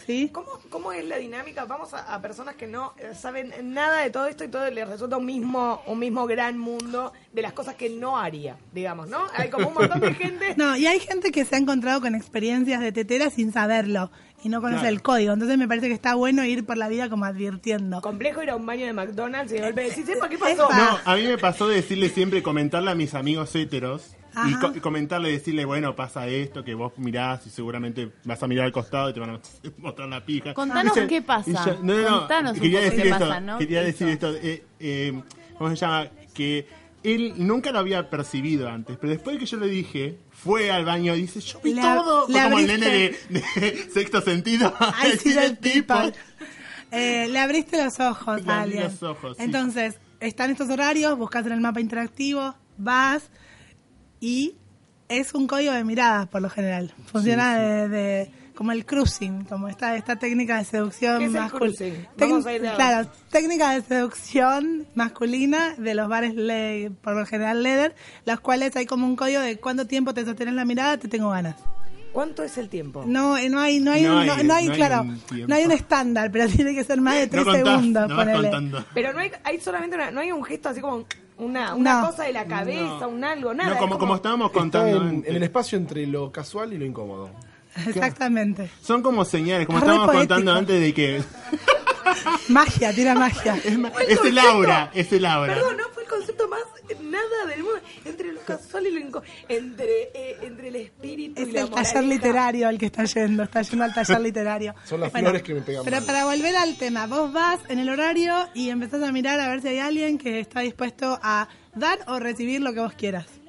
¿Sí?
¿Cómo, ¿Cómo es la dinámica? Vamos a, a personas que no eh, saben nada de todo esto y todo les resulta un mismo, un mismo gran mundo de las cosas que no haría, digamos, ¿no? Hay como un montón de [laughs] gente.
No, y hay gente que se ha encontrado con experiencias de tetera sin saberlo y no conoce
Claro.
el código. Entonces me parece que está bueno ir por la vida como advirtiendo.
Complejo ir a un baño de McDonald's y de golpe decir, "Sepa, ¿qué pasó?
No, a mí me pasó de decirle siempre, comentarle a mis amigos héteros. Y, co- y comentarle, decirle, bueno, pasa esto, que vos mirás y seguramente vas a mirar al costado y te van a [laughs] mostrar la pija.
Contanos qué pasa.
y yo- no, no, no,
Contanos un
quería
poco
decir
qué
esto,
pasa, ¿no?
quería
¿Qué
decir
hizo?
esto, eh, eh, ¿cómo se llama? Que él nunca lo había percibido antes, pero después que yo le dije, fue al baño y dice, yo vi todo, fue como el nene de, de [laughs] sexto sentido.
I see the
tipo.
Eh, le abriste los ojos
Le abrí los ojos, sí.
Entonces, están estos horarios, buscas en el mapa interactivo, vas y es un código de miradas por lo general. Funciona De, de- como el cruising, como esta, esta técnica de seducción
¿Qué es el
masculina. Claro, técnica de seducción masculina de los bares le- por lo general leather, las cuales hay como un código de cuánto tiempo te sostienes la mirada, te tengo ganas.
¿Cuánto es el tiempo?
No, eh, no hay, no hay,
No
un- no,
hay-
no hay,
no hay
claro, no hay un estándar, pero [laughs] tiene que ser más de tres
No contás,
segundos, ponele.
Pero no hay, hay solamente una, no hay un gesto así como una, una
No.
cosa de la cabeza,
No.
un algo, nada.
No,
es
como, como estábamos
Está
contando
en, el espacio entre lo casual y lo incómodo.
Exactamente.
Son como señales, como estábamos
poético.
contando antes de que [laughs]
magia, tira magia.
Es, el es el aura, es el aura.
Perdón, no fue el concepto más nada del mundo. Entre lo casual y lo entre, eh, entre el espíritu
es
y la
el taller literario al que está yendo, está yendo al taller literario.
Son las flores que me pegan
Pero para volver al tema, vos vas en el horario y empezás a mirar a ver si hay alguien que está dispuesto a dar o recibir lo que vos quieras.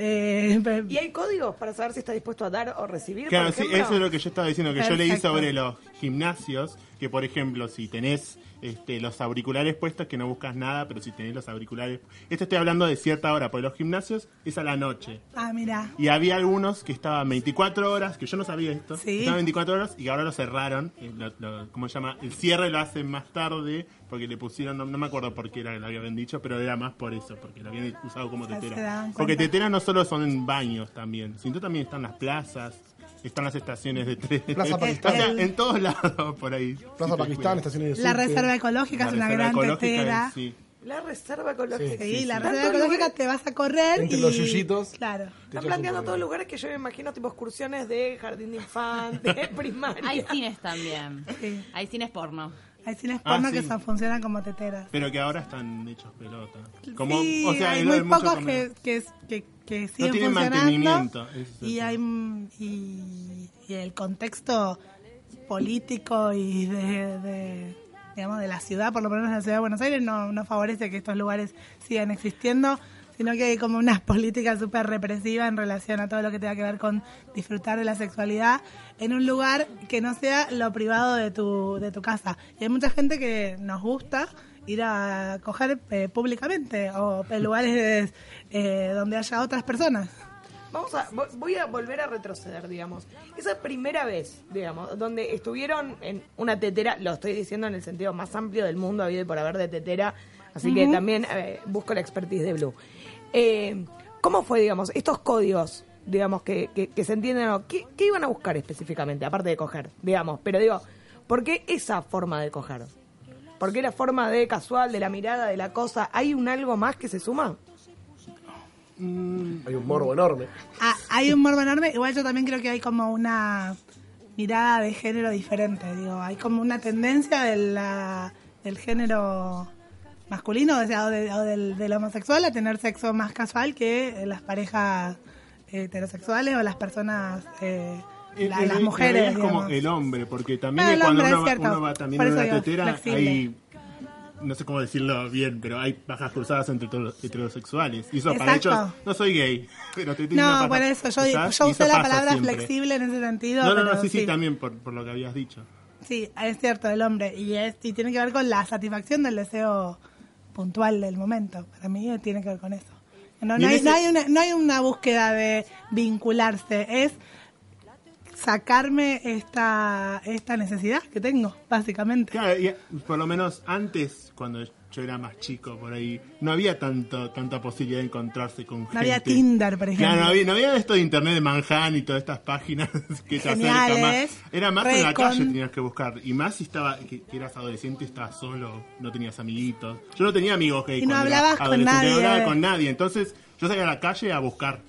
Eh,
¿Y hay códigos para saber si está dispuesto a dar o recibir?
Claro,
por
sí,
ejemplo?
eso es lo que yo estaba diciendo, que yo leí sobre los gimnasios, que por ejemplo, si tenés este, los auriculares puestos, que no buscas nada, pero si tenés los auriculares... Esto estoy hablando de cierta hora, porque los gimnasios es a la noche.
Ah, mira.
Y había algunos que estaban 24 horas, que yo no sabía esto,
Sí.
estaban 24 horas y ahora lo cerraron. eh, lo- lo- ¿Cómo se llama? El cierre lo hacen más tarde porque le pusieron, no, no me acuerdo por qué era que lo habían dicho, pero era más por eso, porque lo habían usado como tetera. Porque tetera no solo son en baños también, sino también están las plazas, están las estaciones de tren.
Plaza
O
Pakistán.
sea, en todos lados por ahí.
Plaza
Si
Pakistán, estaciones de
La
subte.
reserva ecológica
La
es una
reserva
gran tetera.
es- sí.
La reserva ecológica.
Sí,
Sí,
la
sí.
reserva ecológica
lugares-
te vas a correr
Entre
y...
los yuyitos.
Claro.
Están planteando todos lugares que yo me imagino tipo excursiones de jardín de infantes, [laughs] primaria.
Hay cines también.
Sí.
Hay cines porno.
Hay cines
Ah,
porno
sí.
que son- funcionan como teteras.
Pero que ahora están hechos pelota. Como,
sí,
o sea,
hay muy pocos que, que, que, que siguen
tienen
funcionando.
mantenimiento,
Y, hay, y, y el contexto político y de, de, digamos, de la ciudad, por lo menos en la ciudad de Buenos Aires, no, no favorece que estos lugares sigan existiendo, sino que hay como una [laughs] política súper represiva en relación a todo lo que tenga que ver con disfrutar de la sexualidad en un lugar que no sea lo privado de tu, de tu casa. Y hay mucha gente que nos gusta ir a coger eh, públicamente o en lugares eh, donde haya otras personas.
Vamos a, vo- voy a volver a retroceder, digamos. Esa primera vez, digamos, donde estuvieron en una tetera, lo estoy diciendo en el sentido más amplio del mundo, habido y por haber de tetera, así que también eh, busco la expertise de Blue. Eh, ¿Cómo fue, digamos, estos códigos, digamos, que, que, que se entienden, o ¿qué, qué iban a buscar específicamente, aparte de coger, digamos? Pero digo, ¿por qué esa forma de coger? ¿Por qué la forma de casual, de la mirada, de la cosa? ¿Hay un algo más que se suma?
Hay un morbo enorme.
Ah, hay un morbo enorme. Igual yo también creo que hay como una mirada de género diferente. Digo, hay como una tendencia de la- del género masculino, o sea, o, de- o del, del homosexual a tener sexo más casual que las parejas eh, heterosexuales o las personas, eh,
En-
la- las mujeres.
es como
digamos.
el hombre, porque también
el
cuando uno va, uno va también en una tetera,
flexible.
hay, no sé cómo decirlo bien, pero hay bajas cruzadas entre hetero- heterosexuales. Y eso para ellos, no soy gay, [laughs] pero te
No, por eso, yo, yo usé la palabra
siempre.
flexible en ese sentido.
No, no, no,
pero
sí, sí, también por, por lo que habías dicho.
Sí, es cierto, el hombre. Y, es, y tiene que ver con la satisfacción del deseo puntual del momento. Para mí eh, tiene que ver con eso. No, no hay,
ese-
no, hay una, no hay una búsqueda de vincularse, es sacarme esta, esta necesidad que tengo, básicamente.
Claro, y por lo menos antes, cuando yo era más chico por ahí, no había tanto, tanta posibilidad de encontrarse con gente.
No había Tinder, por ejemplo.
Claro, no había, no había esto de internet de Manhattan y todas estas páginas [laughs] que te acercan más. Era más en la
Recon.
calle tenías que buscar. Y más si estaba, que, que eras adolescente, estabas solo, no tenías amiguitos. Yo no tenía amigos gay
Y no hablabas con nadie.
No hablaba con nadie. Entonces, yo salía a la calle a buscar.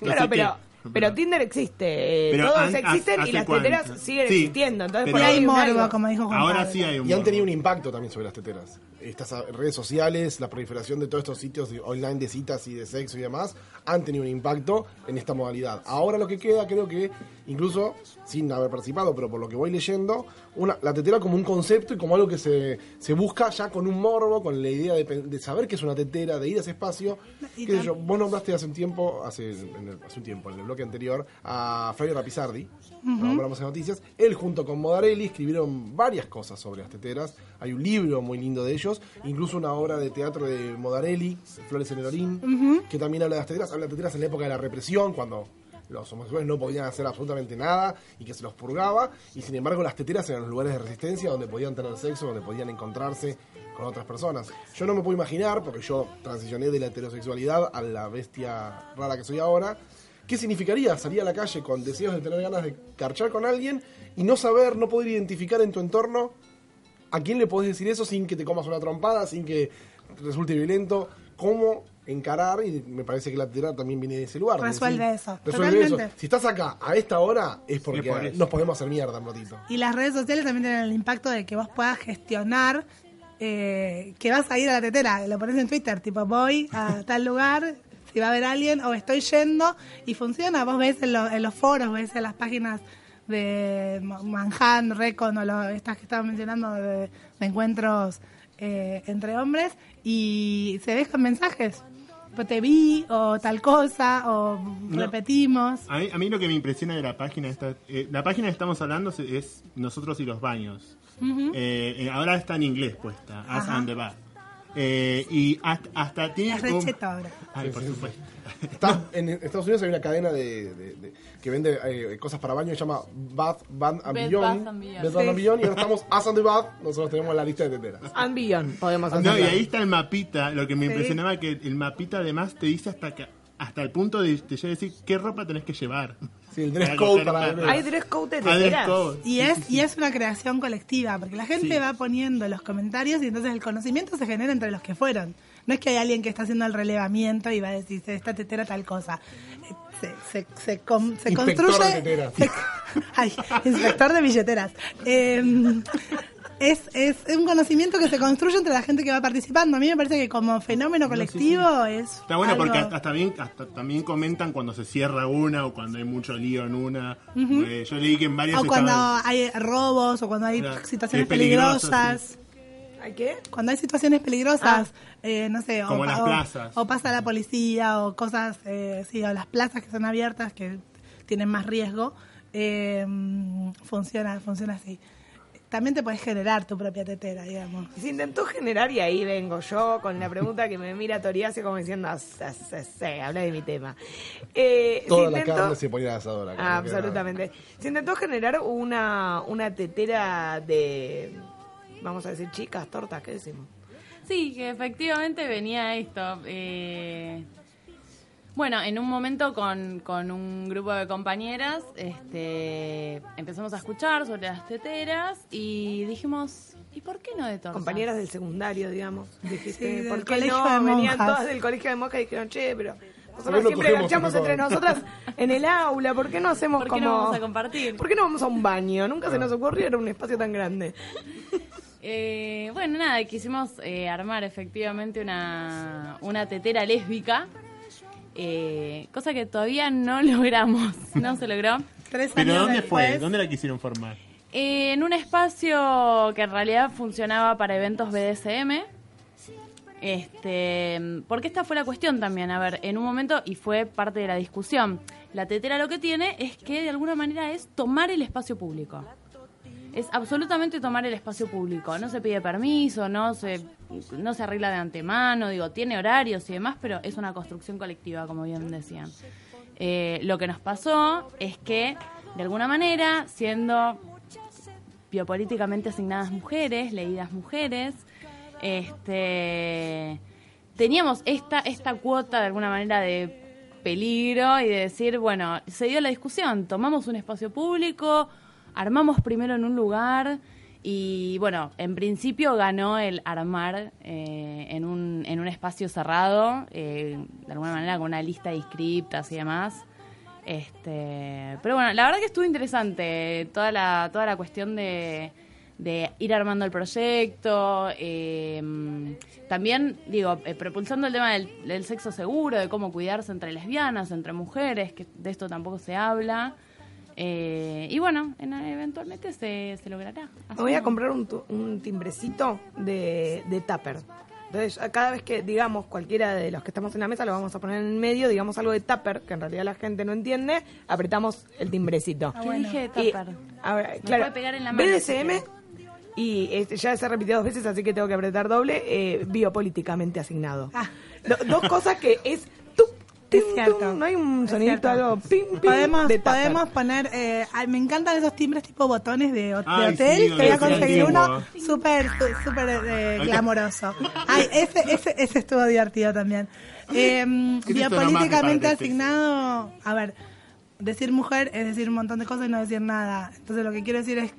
Claro,
que-
pero, pero Tinder existe, eh,
Pero
todos
an-
existen
¿hace
y las
cuánto?
teteras siguen
Sí,
existiendo. Entonces,
pero-
por
Y
ahí
hay morbo,
algo.
como dijo Juan
Ahora
Pablo.
sí hay un
Y han tenido un impacto también sobre las teteras. Estas redes sociales, la proliferación de todos estos sitios de- online de citas y de sexo y demás, han tenido un impacto en esta modalidad. Ahora lo que queda, creo que, incluso sin haber participado, pero por lo que voy leyendo, una, la tetera como un concepto y como algo que se, se busca ya con un morbo, con la idea de, pen- de saber que es una tetera, de ir a ese espacio.
Y
Qué sé
tam-
yo, vos nombraste hace un tiempo, hace, en el- hace un tiempo, en el bloque anterior, a Fabio Rapizardi, lo hablamos en noticias. Él junto con Modarelli escribieron varias cosas sobre las teteras. Hay un libro muy lindo de ellos, incluso una obra de teatro de Modarelli, Flores en el Orín, que también habla de las teteras. Habla de teteras en la época de la represión, cuando los homosexuales no podían hacer absolutamente nada y que se los purgaba. Y sin embargo, las teteras eran los lugares de resistencia donde podían tener sexo, donde podían encontrarse con otras personas. Yo no me puedo imaginar, porque yo transicioné de la heterosexualidad a la bestia rara que soy ahora, ¿qué significaría salir a la calle con deseos de tener ganas de carchar con alguien y no saber, no poder identificar en tu entorno a quién le podés decir eso sin que te comas una trompada, sin que resulte violento? ¿Cómo encarar? Y me parece que la tetera también viene de ese lugar.
Resuelve
decir,
eso,
Resuelve eso.
totalmente.
Si estás acá a esta hora es porque
por eso.
nos podemos hacer mierda un ratito.
Y las redes sociales también tienen el impacto de que vos puedas gestionar eh, que vas a ir a la tetera, lo pones en Twitter, tipo voy a tal lugar, si va a haber alguien o estoy yendo y funciona. Vos ves en, lo- en los foros, ves en las páginas de Ma- Manhattan, Recon o lo- estas que estaba mencionando de, de encuentros eh, entre hombres y se dejan mensajes. Pues te vi o tal cosa o
No.
repetimos.
A mí, a mí lo que me impresiona de la página esta, eh, la página que estamos hablando es, nosotros y los baños. Eh, eh, ahora está en inglés puesta, As
Ajá.
and the Bath. Eh, y hasta, hasta tiene
Es recheto ahora.
Ay, por supuesto.
Está- [laughs] en Estados Unidos hay una cadena de, de- de- que vende eh, cosas para baño que se llama Bath, Bath and
Bed,
Beyond.
Bath and Beyond.
Bed, Bath and
Sí.
Beyond, y ahora estamos As and the Bath, nosotros tenemos la lista de teteras. [laughs]
And Beyond, podemos hacer.
No, y ahí está el mapita. Lo que me
Sí.
impresionaba que el mapita además te dice hasta que hasta el punto de, de ya decir qué ropa tenés que llevar.
Sí, el dress
Para
code
coger
para-
para-
Hay dress code de
code.
Y es, y es una creación colectiva, porque la gente
Sí.
va poniendo los comentarios y entonces el conocimiento se genera entre los que fueron. No es que hay alguien que está haciendo el relevamiento y va a decir, esta tetera tal cosa. Se, se, se, com- se
Inspector
construye...
de teteras.
se- [laughs] ay, inspector de billeteras. Eh, es, es un conocimiento que se construye entre la gente que va participando. A mí me parece que como fenómeno colectivo es...
Está bueno
algo-
porque hasta, hasta bien, hasta también comentan cuando se cierra una o cuando hay mucho lío en una. Eh, yo leí que en varias
O cuando
estaban-
hay robos o cuando hay
Claro,
situaciones peligrosas.
¿Hay qué?
Cuando hay situaciones peligrosas, eh, no sé,
Como
o,
en las
o-
plazas.
o pasa la policía o cosas, eh, sí, o las plazas que son abiertas que tienen más riesgo, eh, funciona, funciona así. También te puedes generar tu propia tetera, digamos.
Se intentó generar y ahí vengo yo con la pregunta que me mira Toriasi como diciendo, "Ah, sí, sí, sí, habla de mi tema. Eh, se
Toda la carne se ponía asadora.
Ah, absolutamente. Se intentó generar una, una tetera de, vamos a decir, chicas, tortas, ¿qué decimos?
Sí, que efectivamente venía esto. eh, bueno, en un momento con, con un grupo de compañeras este, empezamos a escuchar sobre las teteras y dijimos, ¿y por qué no de tortas?
Compañeras del secundario, digamos. Dijiste,
Sí,
¿por qué no? Venían todas del colegio de monjas y dijeron, che, pero
¿Por qué
nosotros
no
siempre
cogemos
garchamos
entre
nosotras [laughs] en el aula, ¿por qué no hacemos
¿Por qué
como...
no vamos a compartir?
¿Por qué no vamos a un baño? Nunca se nos ocurrió, era un espacio tan grande. [laughs]
Eh, bueno, nada, quisimos eh, armar efectivamente una, una tetera lésbica, eh, cosa que todavía no [laughs] logramos, no se logró.
Tres
Pero
años
¿dónde fue? ¿Dónde la quisieron formar?
Eh, en un espacio que en realidad funcionaba para eventos BDSM. Este, porque esta fue la cuestión también, a ver, en un momento, y fue parte de la discusión, la tetera lo que tiene es que de alguna manera es tomar el espacio público. Es absolutamente tomar el espacio público. No se pide permiso, no se, no se arregla de antemano, digo, tiene horarios y demás, pero es una construcción colectiva, como bien decían. Eh, lo que nos pasó es que, de alguna manera, siendo biopolíticamente asignadas mujeres, leídas mujeres, este teníamos esta, esta cuota de alguna manera de peligro y de decir, bueno, se dio la discusión, tomamos un espacio público, armamos primero en un lugar y bueno, en principio ganó el armar eh, en, un, en un espacio cerrado, eh, de alguna manera con una lista de inscriptas y demás. Este, pero bueno, la verdad que estuvo interesante toda la, toda la cuestión de, de ir armando el proyecto. eh, también, digo, eh, propulsando el tema del, del sexo seguro, de cómo cuidarse entre lesbianas, entre mujeres, que de esto tampoco se habla. Eh, y bueno, en- eventualmente se, se logrará.
Me voy a comprar un, tu- un timbrecito de, de tupper. Entonces, cada vez que digamos cualquiera de los que estamos en la mesa, lo vamos a poner en medio, digamos algo de tupper, que en realidad la gente no entiende, apretamos el timbrecito.
¿Qué dije de
Y,
tupper?
a ver,
Me
claro,
puede pegar en la mano,
BDSM, y este, ya se repitió dos veces, así que tengo que apretar doble, eh, biopolíticamente asignado.
Ah.
Do- dos cosas que es... tum, no hay un sonidito, algo. Pim, pim,
Podemos,
de
podemos poner, eh, ay, me encantan esos timbres tipo botones de, ho- de
Ay,
hotel.
sí,
voy a conseguir uno súper, súper eh, glamoroso. Ay, ese, ese, ese estuvo divertido también. Eh,
¿Qué es esto nomás
biopolíticamente
para que te-
asignado, a ver, decir mujer es decir un montón de cosas y no decir nada. Entonces lo que quiero decir es,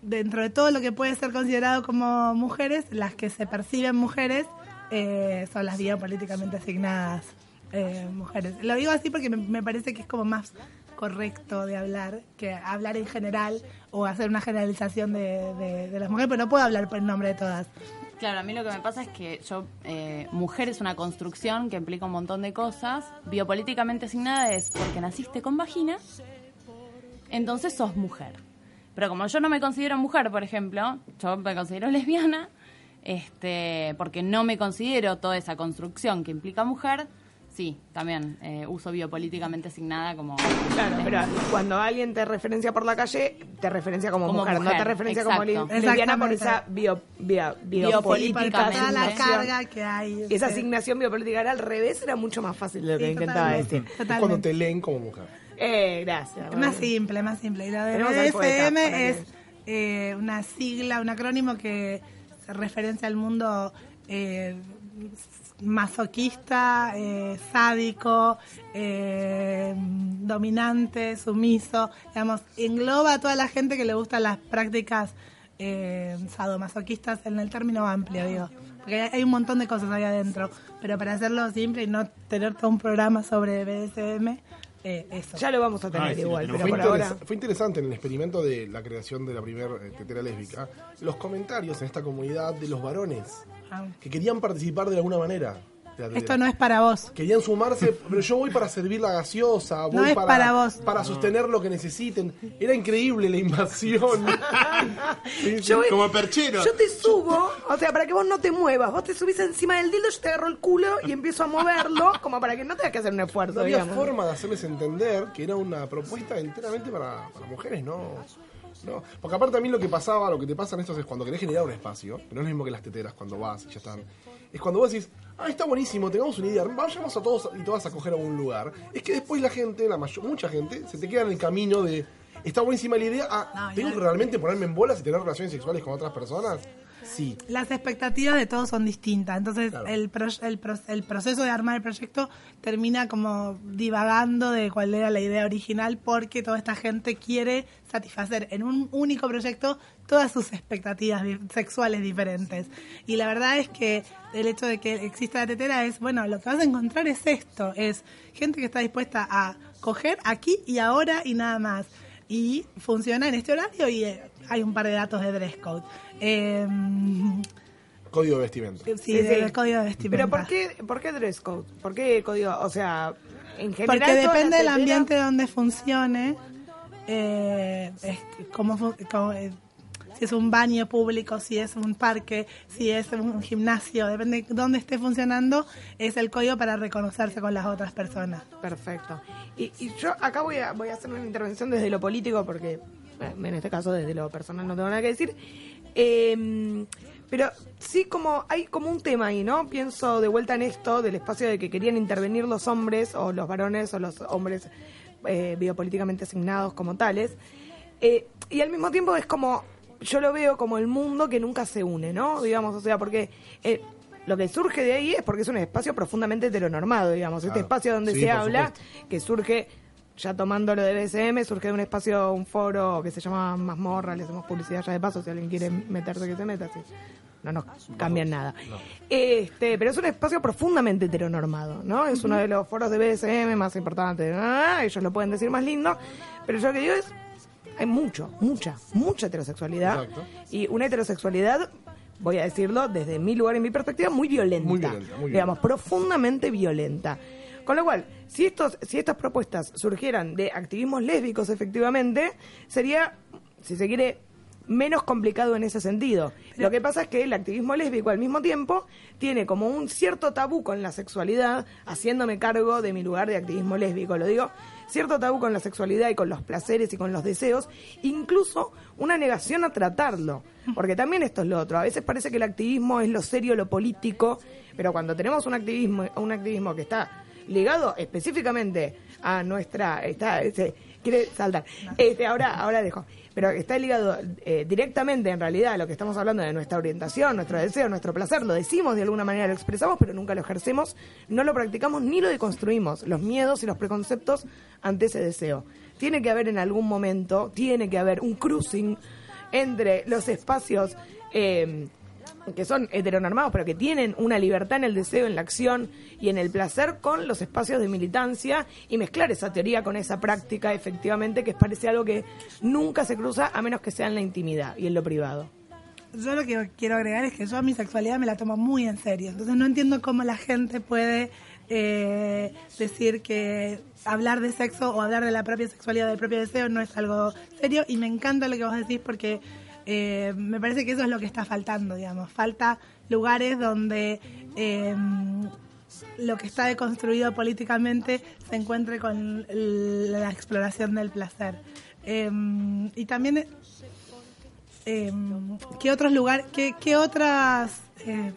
dentro de todo lo que puede ser considerado como mujeres, las que se perciben mujeres eh, son las biopolíticamente asignadas eh, mujeres. Lo digo así porque me, parece que es como más correcto de hablar que hablar en general o hacer una generalización de las mujeres, pero no puedo hablar por el nombre de todas.
Claro, a mí lo que me pasa es que yo, eh, mujer es una construcción que implica un montón de cosas. Biopolíticamente asignada es porque naciste con vagina, entonces sos mujer. Pero como yo no me considero mujer, por ejemplo, yo me considero lesbiana, este, porque no me considero toda esa construcción que implica mujer, sí, también eh, uso biopolíticamente asignada como...
Claro, pero cuando alguien te referencia por la calle, te referencia como,
Como
mujer, no te referencia
exacto.
como li- lesbiana por esa
Exactamente.
bio, bio-
Biopolítica,
Toda la carga que hay.
Y esa asignación biopolítica era al revés, era mucho más fácil de lo que
Sí,
intentaba decir.
Cuando te leen como mujer.
Eh, gracias.
Es más simple, más simple. Y lo de BDSM es eh, una sigla, un acrónimo que se referencia al mundo eh, masoquista, eh, sádico, eh, dominante, sumiso. Digamos, engloba a toda la gente que le gustan las prácticas eh, sadomasoquistas en el término amplio, digo. Porque hay- hay un montón de cosas ahí adentro. Pero para hacerlo simple y no tener todo un programa sobre BDSM, eh, eso.
Ya lo vamos a tener
sí,
igual, pero
Fue,
por
interesa-
ahora...
fue interesante en el experimento de la creación de la primera tetera lésbica, los comentarios en esta comunidad de los varones. Que querían participar de alguna manera. de la tetera.
Esto no es para vos.
Querían sumarse, [laughs] pero yo voy para servir la gaseosa, voy
es para vos.
para sostener lo que necesiten. Era increíble la invasión. [laughs] Sí.
Yo
Como perchero.
Yo te subo, o sea, para que vos no te muevas. Vos te subís encima del dildo, yo te agarro el culo y empiezo a moverlo, como para que no tengas que hacer un esfuerzo,
No había
digamos.
forma de hacerles entender que era una propuesta enteramente para, para mujeres, no. No, porque aparte a mí lo que pasaba, lo que te pasa en estos es cuando querés generar un espacio, que no es lo mismo que las teteras cuando vas y ya están, es cuando vos decís, ah, está buenísimo, tengamos una idea, vayamos a todos y todas a coger a un lugar. Es que después la gente, la mayor, mucha gente, se te queda en el camino de, está buenísima la idea, ah,
No,
¿tengo que realmente ponerme en bolas y tener relaciones sexuales con otras personas? Sí.
Las expectativas de todos son distintas, entonces
Claro.
el, pro- el, pro- el proceso de armar el proyecto termina como divagando de cuál era la idea original porque toda esta gente quiere satisfacer en un único proyecto todas sus expectativas sexuales diferentes. Y la verdad es que el hecho de que exista la tetera es, bueno, lo que vas a encontrar es esto, es gente que está dispuesta a coger aquí y ahora y nada más. Y funciona en este horario y eh, hay un par de datos de dress code. Eh,
Código de vestimenta.
Sí, del código de vestimenta.
Pero ¿por qué, ¿por qué dress code? ¿Por qué código? O sea, en general...
Porque depende del ambiente donde funcione, eh, es cómo cómo, eh, si es un baño público, si es un parque, si es un gimnasio, depende de dónde esté funcionando, es el código para reconocerse con las otras personas.
Perfecto. Y, y yo acá voy a, voy a hacer una intervención desde lo político porque eh, en este caso desde lo personal no tengo nada que decir. Eh, pero sí como hay como un tema ahí, ¿no? Pienso de vuelta en esto del espacio de que querían intervenir los hombres o los varones o los hombres eh, biopolíticamente asignados como tales. Eh, y al mismo tiempo es como, yo lo veo como el mundo que nunca se une, ¿no? Digamos, o sea, porque eh, lo que surge de ahí es porque es un espacio profundamente heteronormado, digamos. Este espacio donde
Sí,
se habla,
supuesto.
que surge, ya tomando lo de BSM, surge de un espacio, un foro que se llama Mazmorra, le hacemos publicidad ya de paso, si alguien quiere meterse que se meta, sí. No nos cambian nada. Este, pero es un espacio profundamente heteronormado, ¿no? Es uno de los foros de BSM más importantes. Ah, ellos lo pueden decir más lindo, pero yo lo que digo es, hay mucho, mucha, mucha heterosexualidad.
Exacto.
Y una heterosexualidad, voy a decirlo desde mi lugar y mi perspectiva, muy violenta.
Muy violenta, muy
digamos, profundamente violenta. Con lo cual, si, estos, si estas propuestas surgieran de activismos lésbicos, efectivamente, sería, si se quiere, menos complicado en ese sentido. Lo que pasa es que el activismo lésbico al mismo tiempo tiene como un cierto tabú con la sexualidad, haciéndome cargo de mi lugar de activismo lésbico, lo digo, cierto tabú con la sexualidad y con los placeres y con los deseos, incluso una negación a tratarlo. Porque también esto es lo otro. A veces parece que el activismo es lo serio, lo político, pero cuando tenemos un activismo, un activismo que está ligado específicamente a nuestra, está, este, quiere saltar. Este, ahora, ahora dejo. Pero está ligado eh, directamente en realidad a lo que estamos hablando de nuestra orientación, nuestro deseo, nuestro placer. Lo decimos de alguna manera, lo expresamos, pero nunca lo ejercemos, no lo practicamos ni lo deconstruimos. Los miedos y los preconceptos ante ese deseo. Tiene que haber en algún momento, tiene que haber un cruising entre los espacios eh, que son heteronormados, pero que tienen una libertad en el deseo, en la acción y en el placer con los espacios de militancia y mezclar esa teoría con esa práctica, efectivamente, que parece algo que nunca se cruza a menos que sea en la intimidad y en lo privado.
yo lo que quiero agregar es que yo a mi sexualidad me la tomo muy en serio. Entonces no entiendo cómo la gente puede eh, decir que hablar de sexo o hablar de la propia sexualidad, del propio deseo, no es algo serio. Y me encanta lo que vos decís porque eh, me parece que eso es lo que está faltando, digamos. Falta lugares donde eh, lo que está deconstruido políticamente se encuentre con la exploración del placer. Eh, y también eh, qué otros lugares, qué, qué otras... eh,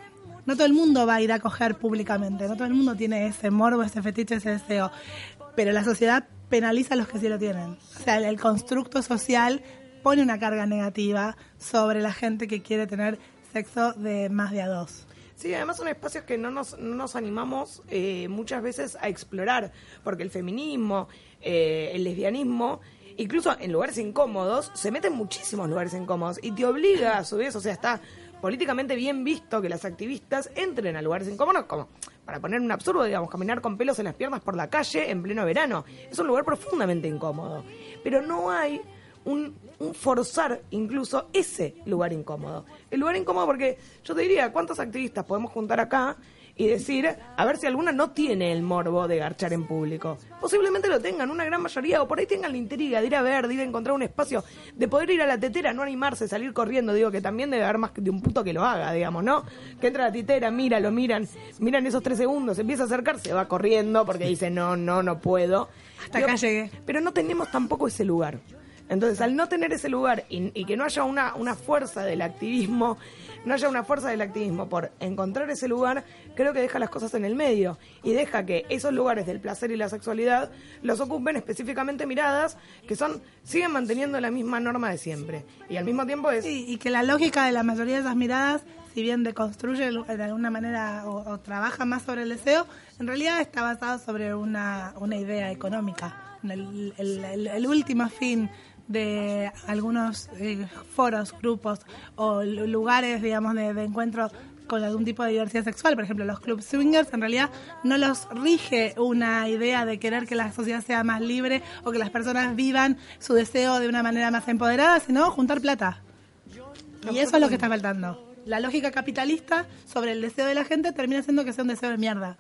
no todo el mundo va a ir a coger públicamente, no todo el mundo tiene ese morbo, ese fetiche, ese deseo, pero la sociedad penaliza a los que sí lo tienen. O sea, el constructo social pone una carga negativa sobre la gente que quiere tener sexo de más de a dos.
Sí, además son espacios que no nos, no nos animamos eh, muchas veces a explorar, porque el feminismo, eh, el lesbianismo, incluso en lugares incómodos, se mete en muchísimos lugares incómodos y te obliga a su vez, o sea, está políticamente bien visto que las activistas entren a lugares incómodos, como para poner un absurdo, digamos, caminar con pelos en las piernas por la calle en pleno verano. Es un lugar profundamente incómodo. Pero no hay un, un forzar incluso ese lugar incómodo. El lugar incómodo porque yo te diría, ¿cuántos activistas podemos juntar acá y decir, a ver si alguna no tiene el morbo de garchar en público? Posiblemente lo tengan, una gran mayoría, o por ahí tengan la intriga de ir a ver, de ir a encontrar un espacio, de poder ir a la tetera, no animarse, salir corriendo, digo que también debe haber más de un puto que lo haga, digamos, ¿no? Que entra a la tetera, mira, lo miran, miran esos tres segundos, empieza a acercarse, va corriendo porque dice, no, no, no puedo.
Hasta acá llegué.
Pero no tenemos tampoco ese lugar. Entonces, al no tener ese lugar y, y que no haya una, una fuerza del activismo, no haya una fuerza del activismo por encontrar ese lugar, creo que deja las cosas en el medio y deja que esos lugares del placer y la sexualidad los ocupen específicamente miradas que son siguen manteniendo la misma norma de siempre. Y al mismo tiempo es...
Sí, y que la lógica de la mayoría de esas miradas, si bien deconstruye de alguna manera o, o trabaja más sobre el deseo, en realidad está basado sobre una, una idea económica. El, el- el- el último fin de algunos eh, foros, grupos o lu- lugares, digamos, de, de encuentro con algún tipo de diversidad sexual, por ejemplo, los clubs swingers, en realidad no los rige una idea de querer que la sociedad sea más libre o que las personas vivan su deseo de una manera más empoderada, sino juntar plata. Y eso es lo que está faltando. La lógica capitalista sobre el deseo de la gente termina siendo que sea un deseo de mierda.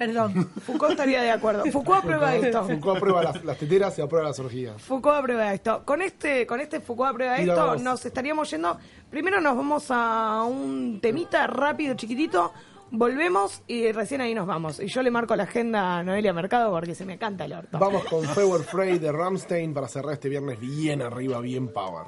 Perdón.
Foucault estaría de acuerdo. Foucault aprueba esto.
Foucault aprueba las, las teteras y aprueba las orgías.
Foucault aprueba esto. Con este, con este Foucault aprueba esto, nos estaríamos yendo. Primero nos vamos a un temita rápido, chiquitito. Volvemos y recién ahí nos vamos. Y yo le marco la agenda a Noelia Mercado porque se me canta el orto.
Vamos con Fewer Frey de Ramstein para cerrar este viernes bien arriba, bien power.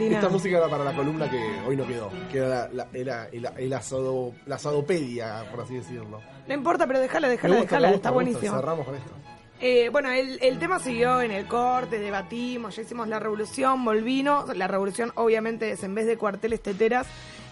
Esta
música era para la columna que hoy no quedó, que era la, la- asado, asadopedia, por así decirlo.
No importa, pero déjala, déjala, déjala, está buenísimo.
Cerramos con esto.
Eh, bueno, el, el tema siguió en el corte, debatimos, ya hicimos la revolución, volvimos. La revolución, obviamente, es en vez de cuarteles teteras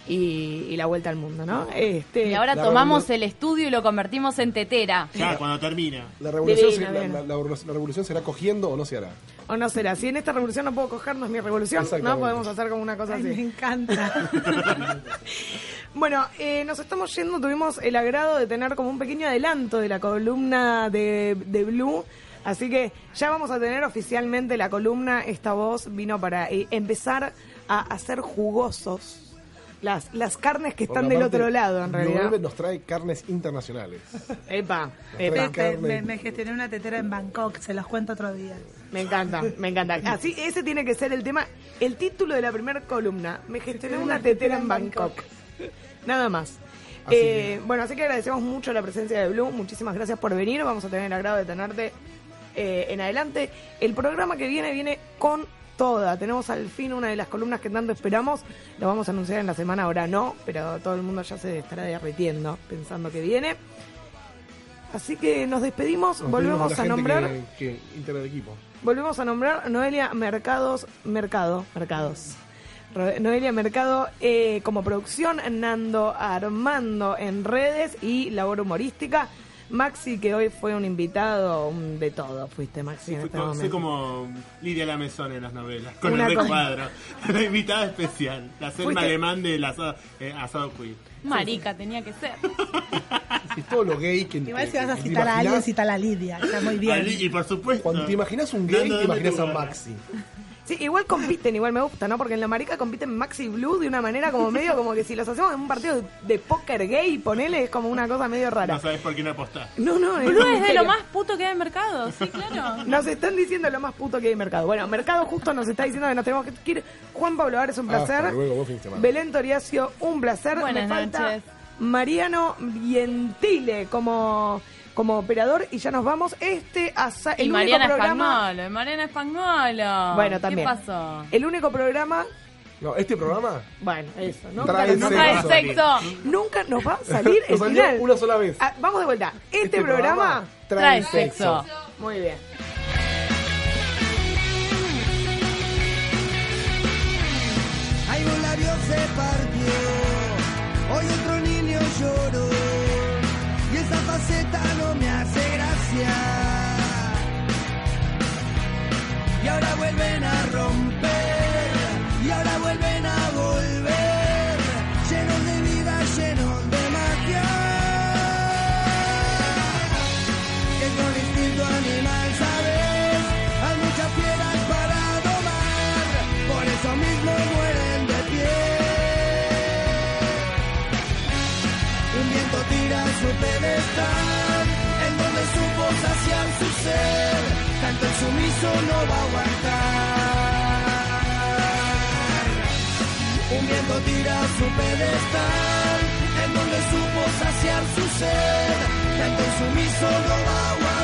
y, y la vuelta al mundo, ¿no? Este,
Y ahora tomamos el estudio y lo convertimos en tetera.
Ya, cuando termina.
La revolución,
Divina,
se- la, la- la- la revolución será cogiendo o no se hará.
O no será, si en esta revolución no puedo coger, no es mi revolución, ¿no? Podemos hacer como una cosa
Ay, me
así.
encanta. [laughs]
Bueno, eh, nos estamos yendo, tuvimos el agrado de tener como un pequeño adelanto de la columna de, de Blue. Así que ya vamos a tener oficialmente la columna. Esta voz vino para eh, empezar a hacer jugosos las, las carnes que están del otro lado, en realidad.
Nos trae carnes internacionales.
Epa,
trae
epa.
carne.
me, me gestioné una tetera en Bangkok, se los cuento otro día.
Me encanta, me encanta. Así, ese tiene que ser el tema, el título de la primera columna. Me gestioné una tetera en Bangkok. Nada más.
Así
Eh, bueno, así que agradecemos mucho la presencia de Blue. Muchísimas gracias por venir. Vamos a tener el agrado de tenerte eh, en adelante. El programa que viene viene con toda. Tenemos al fin una de las columnas que tanto esperamos. Lo vamos a anunciar en la semana, ahora no, pero todo el mundo ya se estará derritiendo pensando que viene. Así que nos despedimos.
Nos
Volvemos a
gente
nombrar.
Que, que equipo.
Volvemos a nombrar Noelia Mercados, Mercado, Mercados. Noelia Mercado eh, como producción, Nando Armando en redes y labor humorística. Maxi, que hoy fue un invitado un de todo, fuiste Maxi en
Fui
este
como- soy como Lidia Lamezón en las novelas, con
Una
el recuadro. [laughs] La invitada especial, la Selma Alemán del asado, eh, asado queer.
Marica, tenía que ser. [laughs]
Es todo lo gay que
Igual si vas a citar
¿te
a alguien, cita a la Lidia. Está muy bien.
Y por supuesto.
Cuando te imaginas un gay,
Nando,
te
dame
imaginas a. Maxi.
Sí, igual compiten, igual me gusta, ¿no? Porque en la marica compiten Maxi Blue de una manera como medio como que si los hacemos en un partido de, de póker gay, ponele, es como una cosa medio rara.
No sabes por qué no apostás.
No, no,
Blue
en
es de lo más puto que hay en mercado, sí, claro. [laughs]
Nos están diciendo lo más puto que hay en Mercado. Bueno, Mercado justo nos está diciendo que nos tenemos que ir. Juan Pablo Ares, un placer.
Hasta luego.
Belén Toriacio, un placer.
Buenas
Me falta
noches.
Mariano Vientile como, como operador y ya nos vamos. Este asa-
Y
el
Mariana
único programa.
Espagnolo, y Mariana Espagnolo.
Bueno, también.
¿Qué pasó?
El único programa.
No, este programa
Bueno, eso, ¿no?
Trae
No
sexo.
trae sexo.
Nunca nos va a salir [laughs] el final.
una sola vez.
Ah, vamos de vuelta. Este,
Este
programa.
Trae sexo.
Muy bien.
Ay, un labio se partió, hoy otro niño lloró, y esa faceta hace. Y ahora vuelven a romper, sumiso no va a aguantar. Un viento tira su pedestal, en donde supo saciar su ser, tanto sumiso no va a aguantar.